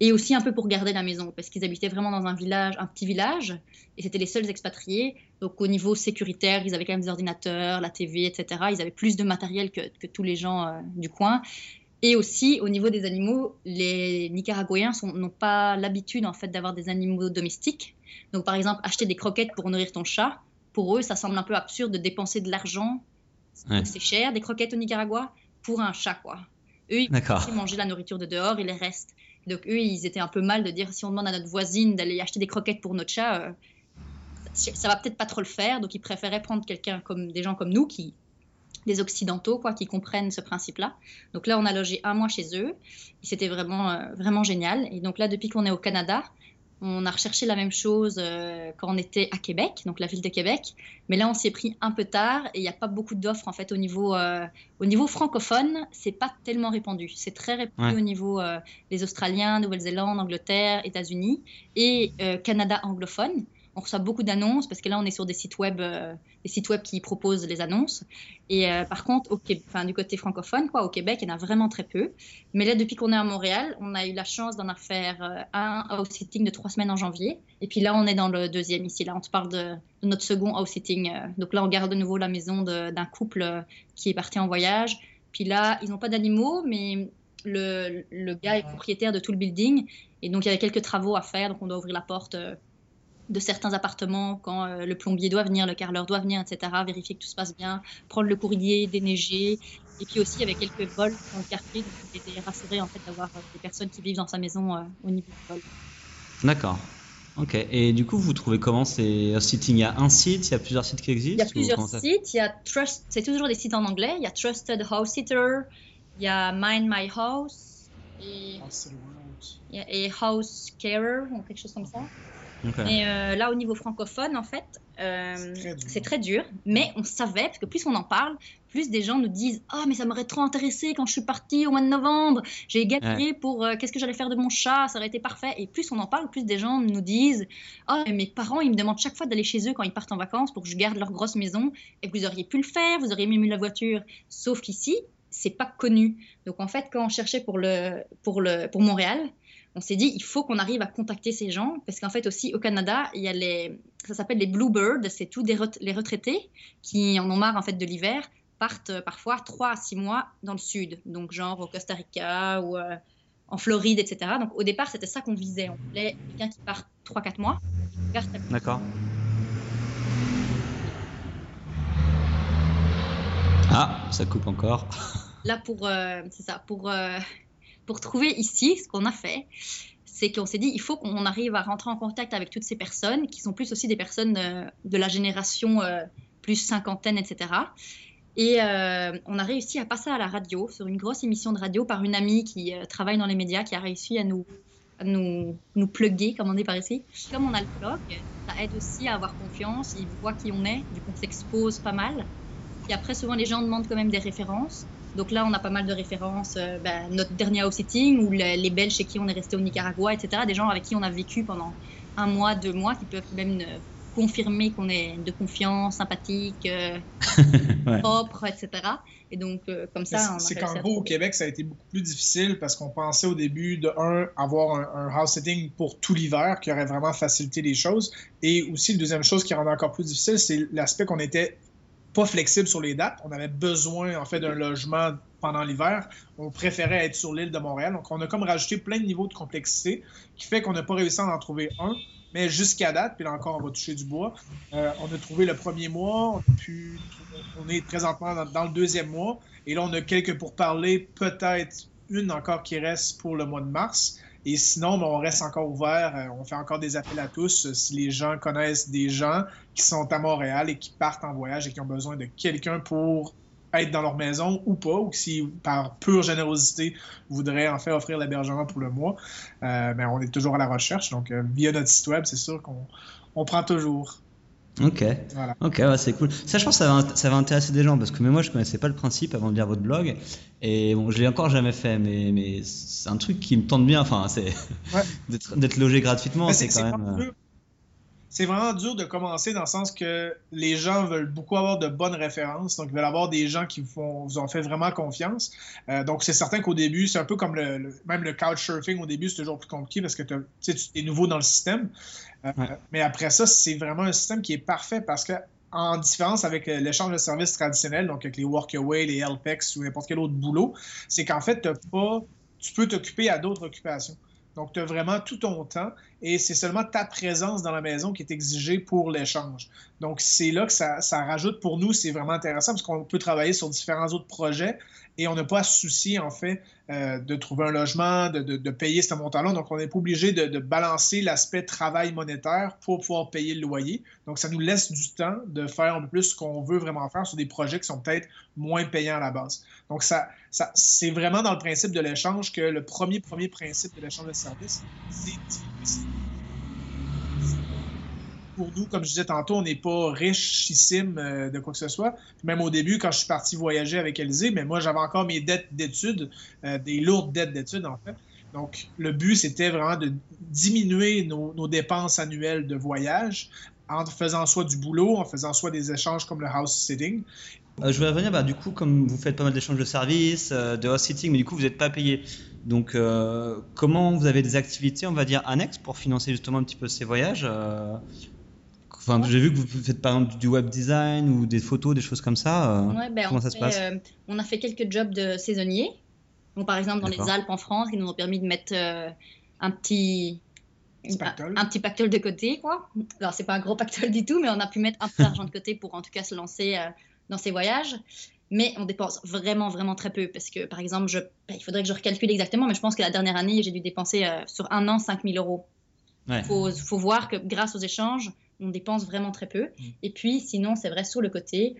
et aussi un peu pour garder la maison parce qu'ils habitaient vraiment dans un village, un petit village et c'était les seuls expatriés. Donc, au niveau sécuritaire, ils avaient quand même des ordinateurs, la TV, etc. Ils avaient plus de matériel que, que tous les gens euh, du coin. Et aussi, au niveau des animaux, les Nicaraguayens n'ont pas l'habitude en fait d'avoir des animaux domestiques. Donc, par exemple, acheter des croquettes pour nourrir ton chat, pour eux, ça semble un peu absurde de dépenser de l'argent. C'est cher, des croquettes au Nicaragua, pour un chat, quoi. Eux, ils peuvent manger la nourriture de dehors, il les reste. Donc, eux, ils étaient un peu mal de dire si on demande à notre voisine d'aller acheter des croquettes pour notre chat, euh, ça va peut-être pas trop le faire. Donc, ils préféraient prendre quelqu'un comme des gens comme nous qui des Occidentaux quoi, qui comprennent ce principe-là. Donc là, on a logé un mois chez eux et c'était vraiment, euh, vraiment génial. Et donc là, depuis qu'on est au Canada, on a recherché la même chose euh, quand on était à Québec, donc la ville de Québec. Mais là, on s'y est pris un peu tard et il n'y a pas beaucoup d'offres en fait au niveau, euh, au niveau francophone. C'est pas tellement répandu. C'est très répandu au niveau des Australiens, Nouvelle-Zélande, Angleterre, États-Unis et Canada anglophone on reçoit beaucoup d'annonces parce que là, on est sur des sites web, euh, des sites web qui proposent les annonces. Et euh, par contre, au, enfin, du côté francophone, quoi, au Québec, il y en a vraiment très peu. Mais là, depuis qu'on est à Montréal, on a eu la chance d'en faire euh, un house sitting de trois semaines en janvier. Et puis là, on est dans le deuxième ici. Là, on te parle de, notre second house sitting. donc là, on garde de nouveau la maison d'un couple qui est parti en voyage. Puis là, ils n'ont pas d'animaux, mais le, le, gars est propriétaire de tout le building. Et donc, il y avait quelques travaux à faire. Donc, on doit ouvrir la porte de certains appartements quand euh, le plombier doit venir, le carreleur doit venir, etc. Vérifier que tout se passe bien, prendre le courrier, déneiger. Et puis aussi, avec quelques vols dans le quartier, donc on était rassuré en fait d'avoir euh, des personnes qui vivent dans sa maison euh, au niveau du vol. D'accord. Ok. Et du coup, vous trouvez comment c'est un sitting? Il y a un site, il y a plusieurs sites qui existent? Il y a plusieurs sites. Il y a Trust, c'est toujours des sites en anglais. Il y a Trusted House Sitter, il y a Mind My House et, et House Carer ou quelque chose comme ça. Et euh, là, au niveau francophone, en fait, euh, c'est très, dur. Mais on savait, parce que plus on en parle, plus des gens nous disent Ah, mais ça m'aurait trop intéressé quand je suis partie au mois de novembre. J'ai galéré pour euh, qu'est-ce que j'allais faire de mon chat, ça aurait été parfait. Et plus on en parle, plus des gens nous disent Ah, mes parents, ils me demandent chaque fois d'aller chez eux quand ils partent en vacances pour que je garde leur grosse maison. Et vous auriez pu le faire, vous auriez même eu la voiture. Sauf qu'ici, c'est pas connu. Donc en fait, quand on cherchait pour, le, pour, le, pour Montréal, on s'est dit, il faut qu'on arrive à contacter ces gens, parce qu'en fait aussi au Canada, il y a les, ça s'appelle les Bluebirds, c'est tous des les retraités qui en ont marre en fait de l'hiver, partent euh, parfois 3 à 6 mois dans le sud, donc genre au Costa Rica ou euh, en Floride, etc. Donc au départ, c'était ça qu'on visait, on voulait quelqu'un qui part 3-4 mois. D'accord. Ah, ça coupe encore. Là pour, euh, c'est ça, pour pour trouver ici, ce qu'on a fait, c'est qu'on s'est dit, il faut qu'on arrive à rentrer en contact avec toutes ces personnes, qui sont plus aussi des personnes euh, de la génération euh, plus cinquantaine, etc. Et euh, on a réussi à passer à la radio, sur une grosse émission de radio, par une amie qui travaille dans les médias, qui a réussi à nous, à nous, nous plugger, comme on dit par ici. Comme on a le blog, ça aide aussi à avoir confiance, ils voient qui on est, du coup on s'expose pas mal. Et après, souvent, les gens demandent quand même des références. Donc là, on a pas mal de références. Euh, ben, notre dernier house sitting ou les, Belges chez qui on est resté au Nicaragua, etc. Des gens avec qui on a vécu pendant un mois, deux mois, qui peuvent même euh, confirmer qu'on est de confiance, sympathique, euh, propre, etc. Et donc, comme ça, C'est qu'en gros, au Québec, ça a été beaucoup plus difficile parce qu'on pensait au début de, un, avoir un, un house sitting pour tout l'hiver qui aurait vraiment facilité les choses. Et aussi, la deuxième chose qui rendait encore plus difficile, c'est l'aspect qu'on était pas flexible sur les dates. On avait besoin, en fait, d'un logement pendant l'hiver. On préférait être sur l'île de Montréal. Donc, on a comme rajouté plein de niveaux de complexité qui fait qu'on n'a pas réussi à en trouver un. Mais jusqu'à date, puis là encore, on va toucher du bois. Euh, on a trouvé le premier mois, on, pu, on est présentement dans, le deuxième mois. Et là, on a quelques pour parler, peut-être une encore qui reste pour le mois de mars. Et sinon, ben, on reste encore ouvert. Euh, on fait encore des appels à tous. Euh, si les gens connaissent des gens qui sont à Montréal et qui partent en voyage et qui ont besoin de quelqu'un pour être dans leur maison ou pas, ou si par pure générosité voudraient en fait offrir l'hébergement pour le mois, euh, ben, on est toujours à la recherche. Donc, via notre site web, c'est sûr qu'on prend toujours. Ok. Ok, c'est cool. Ça, je pense que ça va, ça va, intéresser des gens parce que même moi, je connaissais pas le principe avant de lire votre blog. Et bon, je l'ai encore jamais fait, mais, mais c'est un truc qui me tente bien. Enfin, c'est d'être logé gratuitement, c'est quand même. Euh, c'est vraiment dur de commencer dans le sens que les gens veulent beaucoup avoir de bonnes références, donc ils veulent avoir des gens qui vous, vous ont fait vraiment confiance. Euh, donc c'est certain qu'au début, c'est un peu comme le, même le couchsurfing au début, c'est toujours plus compliqué parce que tu es nouveau dans le système. Mais après ça, c'est vraiment un système qui est parfait parce que en différence avec euh, l'échange de services traditionnel, donc avec les Workaway, les Helpex ou n'importe quel autre boulot, c'est qu'en fait, pas, tu peux t'occuper à d'autres occupations. Donc, tu as vraiment tout ton temps et c'est seulement ta présence dans la maison qui est exigée pour l'échange. Donc, c'est là que ça, rajoute pour nous, c'est vraiment intéressant parce qu'on peut travailler sur différents autres projets et on n'a pas à soucier, en fait, euh, de trouver un logement, de, payer ce montant-là. Donc, on n'est pas obligé de, balancer l'aspect travail monétaire pour pouvoir payer le loyer. Donc, ça nous laisse du temps de faire un peu plus ce qu'on veut vraiment faire sur des projets qui sont peut-être moins payants à la base. Donc, ça c'est vraiment dans le principe de l'échange que le premier, premier principe de l'échange de services, c'est pour nous, comme je disais tantôt, on n'est pas richissime euh, de quoi que ce soit. même au début, quand je suis parti voyager avec Elysée, mais moi, j'avais encore mes dettes d'études, euh, des lourdes dettes d'études, en fait. Donc, le but, c'était vraiment de diminuer nos, dépenses annuelles de voyage en faisant soit du boulot, en faisant soit des échanges comme le house sitting. Euh, je voudrais revenir, bah, du coup, comme vous faites pas mal d'échanges de services, de house sitting, mais du coup, vous n'êtes pas payé. Donc, comment vous avez des activités, on va dire, annexes pour financer justement un petit peu ces voyages Enfin, j'ai vu que vous faites par exemple du web design ou des photos, des choses comme ça. Euh, ben, comment ça se passe? euh, On a fait quelques jobs de saisonniers. Donc, par exemple, dans les Alpes en France, qui nous ont permis de mettre euh, un petit un, petit pactole de côté, quoi. Alors, c'est pas un gros pactole du tout, mais on a pu mettre un peu d'argent de côté pour en tout cas se lancer dans ces voyages. Mais on dépense vraiment, vraiment très peu parce que, par exemple, je, ben, il faudrait que je recalcule exactement, mais je pense que la dernière année, j'ai dû dépenser sur un an 5000 euros. Il faut, faut, voir que grâce aux échanges, on dépense vraiment très peu. Mm. Et puis, sinon, c'est vrai, sur le côté.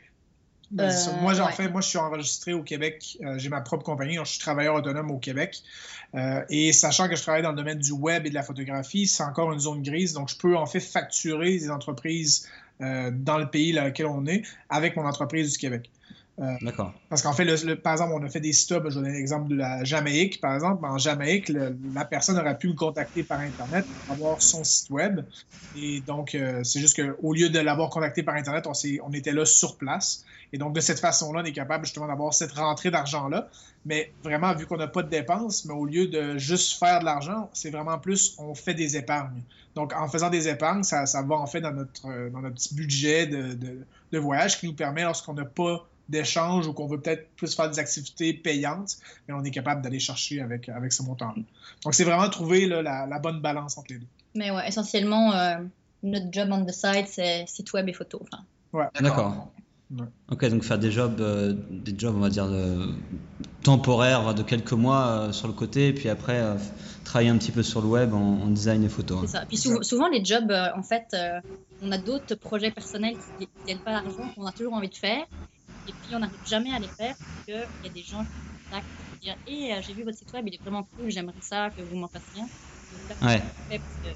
Ben, euh, moi, j'en fais, moi, je suis enregistré au Québec. Euh, j'ai ma propre compagnie, donc je suis travailleur autonome au Québec. Euh, et sachant que je travaille dans le domaine du web et de la photographie, c'est encore une zone grise. Donc, je peux en fait facturer des entreprises dans le pays dans lequel on est avec mon entreprise du Québec. Euh, D'accord. Parce qu'en fait, le, par exemple, on a fait des stubs, je vais donner l'exemple de la Jamaïque, par exemple. En Jamaïque, la personne aurait pu me contacter par Internet pour avoir son site web. Et donc, euh, c'est juste qu'au lieu de l'avoir contacté par Internet, on, on était là sur place. Et donc, de cette façon-là, on est capable justement d'avoir cette rentrée d'argent-là. Mais vraiment, vu qu'on n'a pas de dépenses, mais au lieu de juste faire de l'argent, c'est vraiment plus, on fait des épargnes. Donc, en faisant des épargnes, ça, ça va en fait dans notre, dans notre petit budget de, de, de voyage qui nous permet, lorsqu'on n'a pas d'échange ou qu'on veut peut-être plus faire des activités payantes, mais on est capable d'aller chercher avec, avec ce montant-là. Donc, c'est vraiment trouver la, bonne balance entre les deux. Mais ouais, essentiellement, euh, notre job on the side, c'est site web et photo. Ouais. D'accord. Ok, donc faire des jobs, euh, des jobs, on va dire, temporaire de quelques mois sur le côté, et puis après travailler un petit peu sur le web en, design et photo. C'est ça. Puis souvent, les jobs, en fait, on a d'autres projets personnels qui ne viennent pas l'argent qu'on a toujours envie de faire. Et puis, on n'arrive jamais à les faire parce qu'il y a des gens qui contactent pour dire Hé, eh, j'ai vu votre site web, il est vraiment cool, j'aimerais ça, que vous m'en fassiez un. ouais. Fait parce que,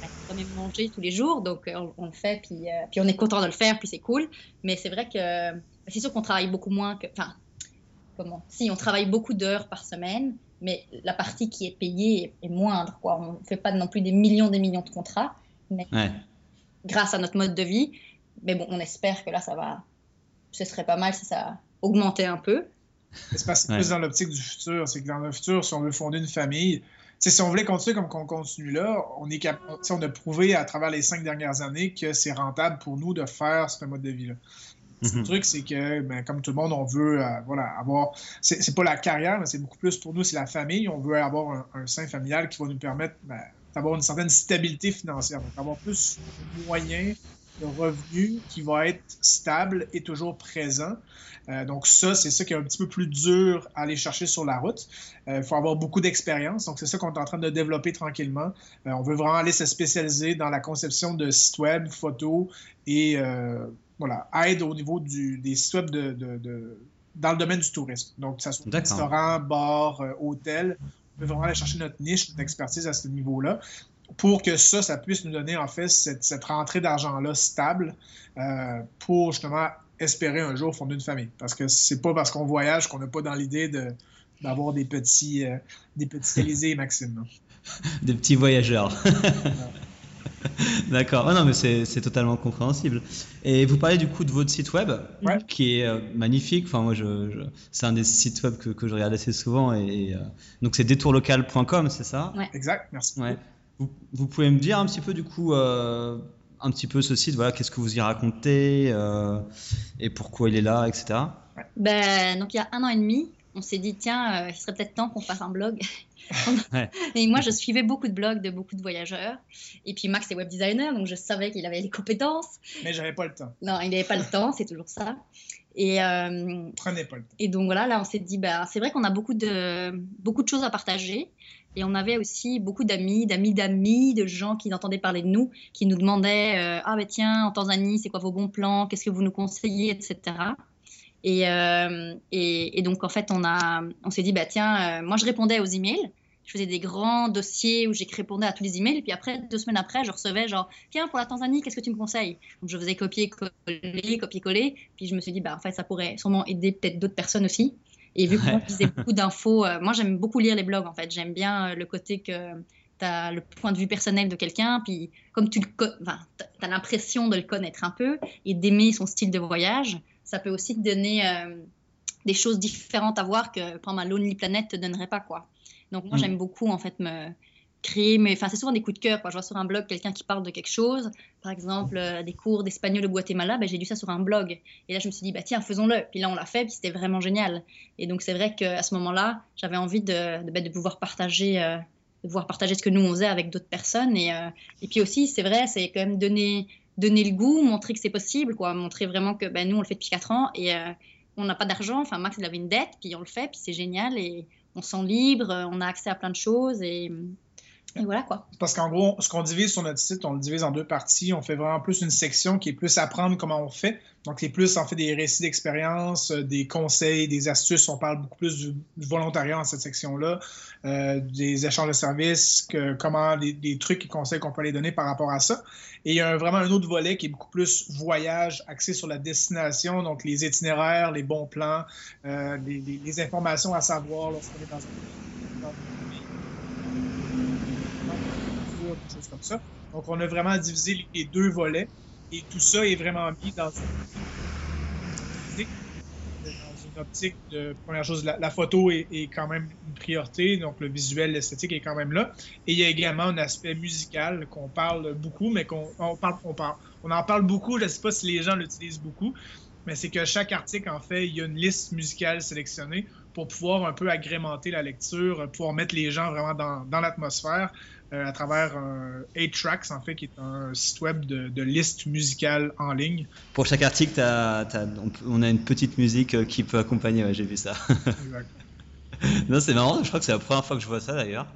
bah, quand même manger tous les jours, donc euh, on, le fait, puis, euh, puis on est content de le faire, puis c'est cool. Mais c'est vrai que c'est sûr qu'on travaille beaucoup moins que. Enfin, comment Si, on travaille beaucoup d'heures par semaine, mais la partie qui est payée est, moindre. Quoi. On ne fait pas non plus des millions des millions de contrats, mais grâce à notre mode de vie. Mais bon, on espère que là, ça va ce serait pas mal si ça augmentait un peu. C'est parce que plus dans l'optique du futur. C'est que dans le futur, si on veut fonder une famille, si on voulait continuer comme on continue là, on, est on a prouvé à travers les cinq dernières années que c'est rentable pour nous de faire ce mode de vie-là. Le mhm. truc, c'est que, ben, comme tout le monde, on veut euh, voilà, avoir. C'est pas la carrière, mais c'est beaucoup plus pour nous, c'est la famille. On veut avoir un, sein familial qui va nous permettre ben, d'avoir une certaine stabilité financière. Donc, avoir plus de moyens de revenu qui va être stable et toujours présent. Euh, donc ça, c'est ça qui est un petit peu plus dur à aller chercher sur la route. Euh, il faut avoir beaucoup d'expérience. Donc c'est ça qu'on est en train de développer tranquillement. Euh, on veut vraiment aller se spécialiser dans la conception de sites web, photos et voilà, aide au niveau du, des sites web de, dans le domaine du tourisme. Donc ça soit restaurant, bar, hôtel. On veut vraiment aller chercher notre niche, notre expertise à ce niveau-là pour que ça, ça puisse nous donner en fait cette, rentrée d'argent-là stable euh, pour justement espérer un jour fonder une famille. Parce que c'est pas parce qu'on voyage qu'on n'a pas dans l'idée d'avoir des petits, euh, des petits Élysées Maxime. des petits voyageurs. D'accord. Ah non, mais c'est totalement compréhensible. Et vous parlez du coup de votre site web, qui est euh, magnifique. Enfin, moi, je, c'est un des sites web que, que, je regarde assez souvent. Et, donc, c'est détourlocal.com, c'est ça? Exact. Merci. Ouais. Vous, pouvez me dire un petit peu du coup, euh, un petit peu ce site, voilà, qu'est-ce que vous y racontez euh, et pourquoi il est là, etc. Ben, donc il y a un an et demi, on s'est dit tiens, euh, il serait peut-être temps qu'on fasse un blog. Et moi, je suivais beaucoup de blogs de beaucoup de voyageurs. Et puis Max est web designer, donc je savais qu'il avait les compétences. Mais j'avais pas le temps. Non, il n'avait pas le temps, c'est toujours ça. Et, Prenez pas le temps. Et donc voilà, là, on s'est dit, bah, c'est vrai qu'on a beaucoup de, beaucoup de choses à partager. Et on avait aussi beaucoup d'amis, d'amis d'amis, de gens qui entendaient parler de nous, qui nous demandaient euh, Ah, ben tiens, en Tanzanie, c'est quoi vos bons plans? Qu'est-ce que vous nous conseillez etc. Euh, et, et, donc, en fait, on, a, on s'est dit bah, Tiens, euh, moi, je répondais aux emails. Je faisais des grands dossiers où j'ai répondais à tous les emails. Et puis après, deux semaines après, je recevais genre Tiens, pour la Tanzanie, qu'est-ce que tu me conseilles Donc, je faisais copier-coller, copier-coller. Puis je me suis dit bah, En fait, ça pourrait sûrement aider peut-être d'autres personnes aussi. Et vu que moi, je beaucoup d'infos, euh, moi, j'aime beaucoup lire les blogs, en fait. J'aime bien euh, le côté que tu as le point de vue personnel de quelqu'un, puis comme tu enfin, as l'impression de le connaître un peu et d'aimer son style de voyage, ça peut aussi te donner euh, des choses différentes à voir que, par ma Lonely Planet te donnerait pas, quoi. Donc, moi, mm. j'aime beaucoup, en fait, me enfin, c'est souvent des coups de cœur. Je vois sur un blog quelqu'un qui parle de quelque chose, par exemple euh, des cours d'espagnol au Guatemala, ben, j'ai lu ça sur un blog. Et là, je me suis dit, bah, tiens, faisons-le. Puis là, on l'a fait, puis c'était vraiment génial. Et donc, c'est vrai qu'à ce moment-là, j'avais envie de, ben, pouvoir partager. Euh, de pouvoir partager ce que nous on faisait avec d'autres personnes et, euh, puis aussi c'est vrai c'est quand même donner donner le goût montrer que c'est possible quoi montrer vraiment que ben, nous on le fait depuis 4 ans et on n'a pas d'argent enfin Max il avait une dette puis on le fait puis c'est génial et on sent libre on a accès à plein de choses et, et voilà quoi. Parce qu'en gros, ce qu'on divise sur notre site, on le divise en deux parties. On fait vraiment plus une section qui est plus apprendre comment on fait. Donc, les plus en fait des récits d'expérience, euh, des conseils, des astuces. On parle beaucoup plus du, volontariat dans cette section-là, euh, des échanges de services, comment des trucs et conseils qu'on peut aller donner par rapport à ça. Et il y a vraiment un autre volet qui est beaucoup plus voyage, axé sur la destination, donc les itinéraires, les bons plans, euh, les, informations à savoir lorsqu'on est dans un comme ça. Donc, on a vraiment divisé les deux volets et tout ça est vraiment mis dans une, optique de, première chose, la, photo est, quand même une priorité, donc le visuel, l'esthétique est quand même là. Et il y a également un aspect musical qu'on parle beaucoup, mais qu'on parle, on parle, on en parle beaucoup, je ne sais pas si les gens l'utilisent beaucoup, mais c'est que chaque article, en fait, il y a une liste musicale sélectionnée pour pouvoir un peu agrémenter la lecture, pouvoir mettre les gens vraiment dans, dans l'atmosphère. Euh, à travers un 8 Tracks, en fait, qui est un site web de, de liste musicale en ligne. Pour chaque article, on a une petite musique euh, qui peut accompagner, j'ai vu ça. exact. non, c'est marrant, je crois que c'est la première fois que je vois ça d'ailleurs.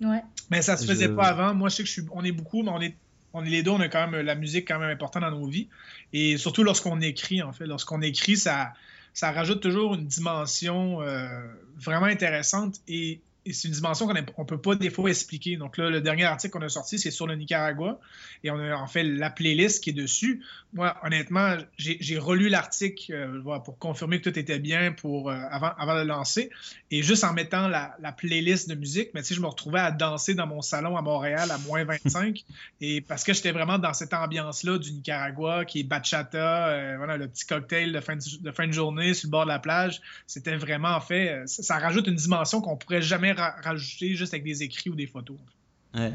Ouais. Mais ça se faisait pas avant. Moi, je sais que je suis, on est beaucoup, mais on est, on est les deux, on a quand même la musique quand même importante dans nos vies. Et surtout lorsqu'on écrit, en fait. Lorsqu'on écrit, ça, ça rajoute toujours une dimension euh, vraiment intéressante. Et et c'est une dimension qu'on ne peut pas des fois expliquer. Donc là, le dernier article qu'on a sorti, c'est sur le Nicaragua. Et on a en fait la playlist qui est dessus. Moi, honnêtement, j'ai relu l'article euh, pour confirmer que tout était bien pour, euh, avant, avant de le lancer. Et juste en mettant la, playlist de musique, mais tu je me retrouvais à danser dans mon salon à Montréal à moins 25. et parce que j'étais vraiment dans cette ambiance-là du Nicaragua, qui est bachata, euh, voilà, le petit cocktail de fin de, fin de journée sur le bord de la plage. C'était vraiment, en fait, ça, ça rajoute une dimension qu'on pourrait jamais rajouter juste avec des écrits ou des photos. Ouais.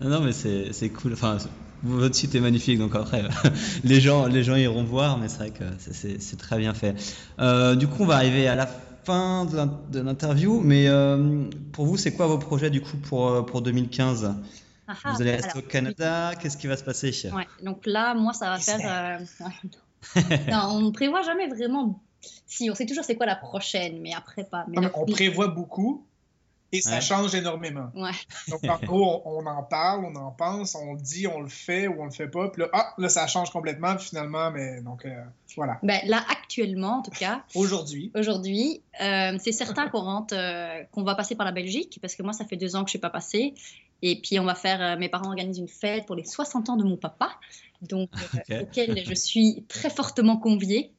Non, mais c'est cool. Enfin, votre site est magnifique, donc après, les gens, les gens iront voir, mais c'est vrai que c'est très bien fait. Euh, du coup, on va arriver à la fin de l'interview, mais euh, pour vous, c'est quoi vos projets du coup pour, euh, pour 2015 ah, ah, Vous allez rester au Canada, qu'est-ce qui va se passer? Ouais, Donc là, moi, ça va faire. non, on ne prévoit jamais vraiment. Si, on sait toujours c'est quoi la prochaine, mais après pas. Mais on prévoit beaucoup, et ça change énormément. Donc, en gros, on, en parle, on en pense, on le dit, on le fait ou on le fait pas. Puis là, ah, là ça change complètement, finalement, mais donc, euh, voilà. Ben, là, actuellement, en tout cas. aujourd'hui. Aujourd'hui, euh, c'est certain qu'on rentre, euh, qu'on va passer par la Belgique, parce que moi, ça fait deux ans que je ne suis pas passée. Et puis, on va faire, mes parents organisent une fête pour les 60 ans de mon papa, donc, auquel je suis très fortement conviée.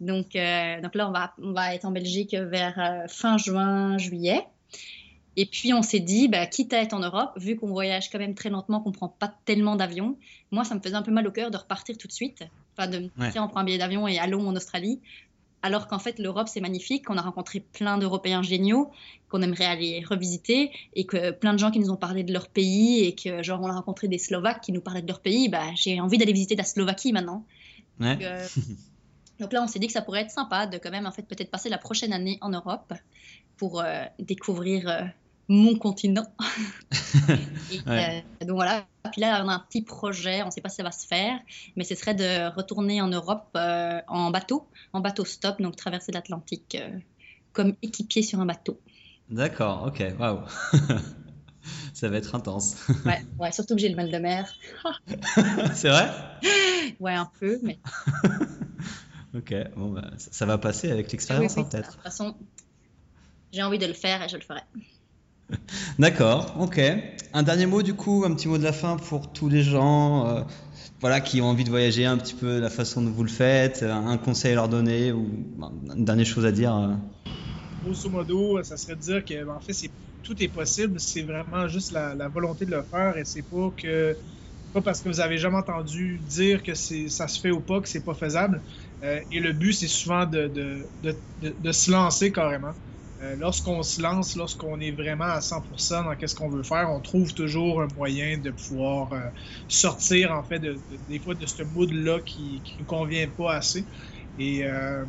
Donc, donc là, on va, on va être en Belgique vers fin juin, juillet. Et puis on s'est dit, bah, quitte à être en Europe, vu qu'on voyage quand même très lentement, qu'on prend pas tellement d'avions, moi ça me faisait un peu mal au cœur de repartir tout de suite, enfin de me dire on prend un billet d'avion et allons en Australie, alors qu'en fait l'Europe c'est magnifique, qu'on a rencontré plein d'Européens géniaux, qu'on aimerait aller revisiter, et que plein de gens qui nous ont parlé de leur pays, et que genre on a rencontré des Slovaques qui nous parlaient de leur pays, bah, j'ai envie d'aller visiter la Slovaquie maintenant. Donc, euh, donc, là on s'est dit que ça pourrait être sympa de quand même en fait peut-être passer la prochaine année en Europe pour euh, découvrir... Euh, mon continent. Euh, donc voilà. Puis là, on a un petit projet, on ne sait pas si ça va se faire, mais ce serait de retourner en Europe euh, en bateau, en bateau stop, donc traverser l'Atlantique euh, comme équipier sur un bateau. D'accord, ok, waouh. ça va être intense. ouais, ouais, surtout que j'ai le mal de mer. C'est vrai? Ouais, un peu, mais. ok, bon, bah, ça va passer avec l'expérience en tête. De toute façon, j'ai envie de le faire et je le ferai. D'accord, ok. Un dernier mot du coup, un petit mot de la fin pour tous les gens euh, voilà, qui ont envie de voyager un petit peu la façon dont vous le faites, un conseil à leur donner ou une dernière chose à dire. Euh. Grosso modo, ça serait de dire que en fait, tout est possible, c'est vraiment juste la, volonté de le faire et c'est pas que pas parce que vous avez jamais entendu dire que ça se fait ou pas que c'est pas faisable. Euh, et le but, c'est souvent de, de, se lancer carrément. Euh, lorsqu'on se lance, lorsqu'on est vraiment à 100% dans qu'est-ce qu'on veut faire, on trouve toujours un moyen de pouvoir euh, sortir en fait de, des fois de ce mood-là qui ne nous convient pas assez. Et euh,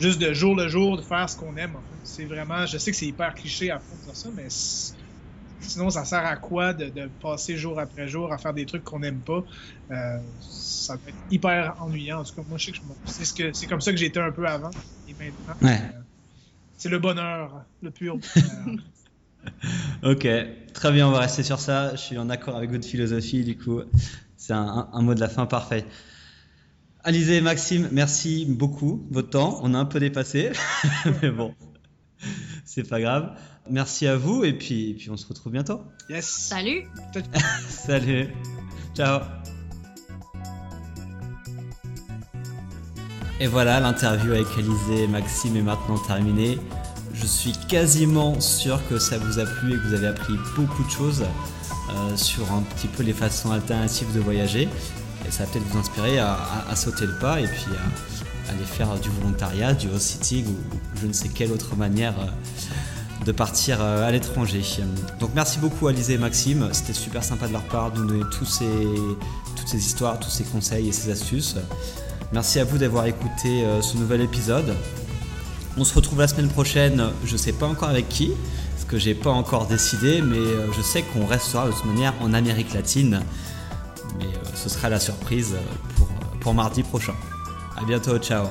juste de jour le jour de faire ce qu'on aime. En fait. C'est vraiment, je sais que c'est hyper cliché à fond de ça, mais sinon ça sert à quoi de, passer jour après jour à faire des trucs qu'on n'aime pas? Ça va être hyper ennuyant. En tout cas, moi je sais que c'est ce que comme ça que j'étais un peu avant et maintenant. Ouais c'est le bonheur, le pur bonheur. ok, très bien, on va rester sur ça. Je suis en accord avec votre philosophie, du coup, c'est un, mot de la fin parfait. Alizé et Maxime, merci beaucoup votre temps. On a un peu dépassé, mais bon, c'est pas grave. Merci à vous et puis, puis on se retrouve bientôt. Yes. Salut. Salut. Ciao. Et voilà, l'interview avec Alizé et Maxime est maintenant terminée. Je suis quasiment sûr que ça vous a plu et que vous avez appris beaucoup de choses euh, sur un petit peu les façons alternatives de voyager. Et ça va peut-être vous inspirer à, sauter le pas et puis à, aller faire du volontariat, du house-sitting ou, je ne sais quelle autre manière euh, de partir euh, à l'étranger. Donc merci beaucoup Alizé et Maxime, c'était super sympa de leur part de nous donner toutes ces histoires, tous ces conseils et ces astuces. Merci à vous d'avoir écouté euh, ce nouvel épisode. On se retrouve la semaine prochaine, je ne sais pas encore avec qui, parce que j'ai pas encore décidé, mais euh, je sais qu'on restera de toute manière en Amérique latine. Mais euh, ce sera la surprise pour, pour mardi prochain. A bientôt, ciao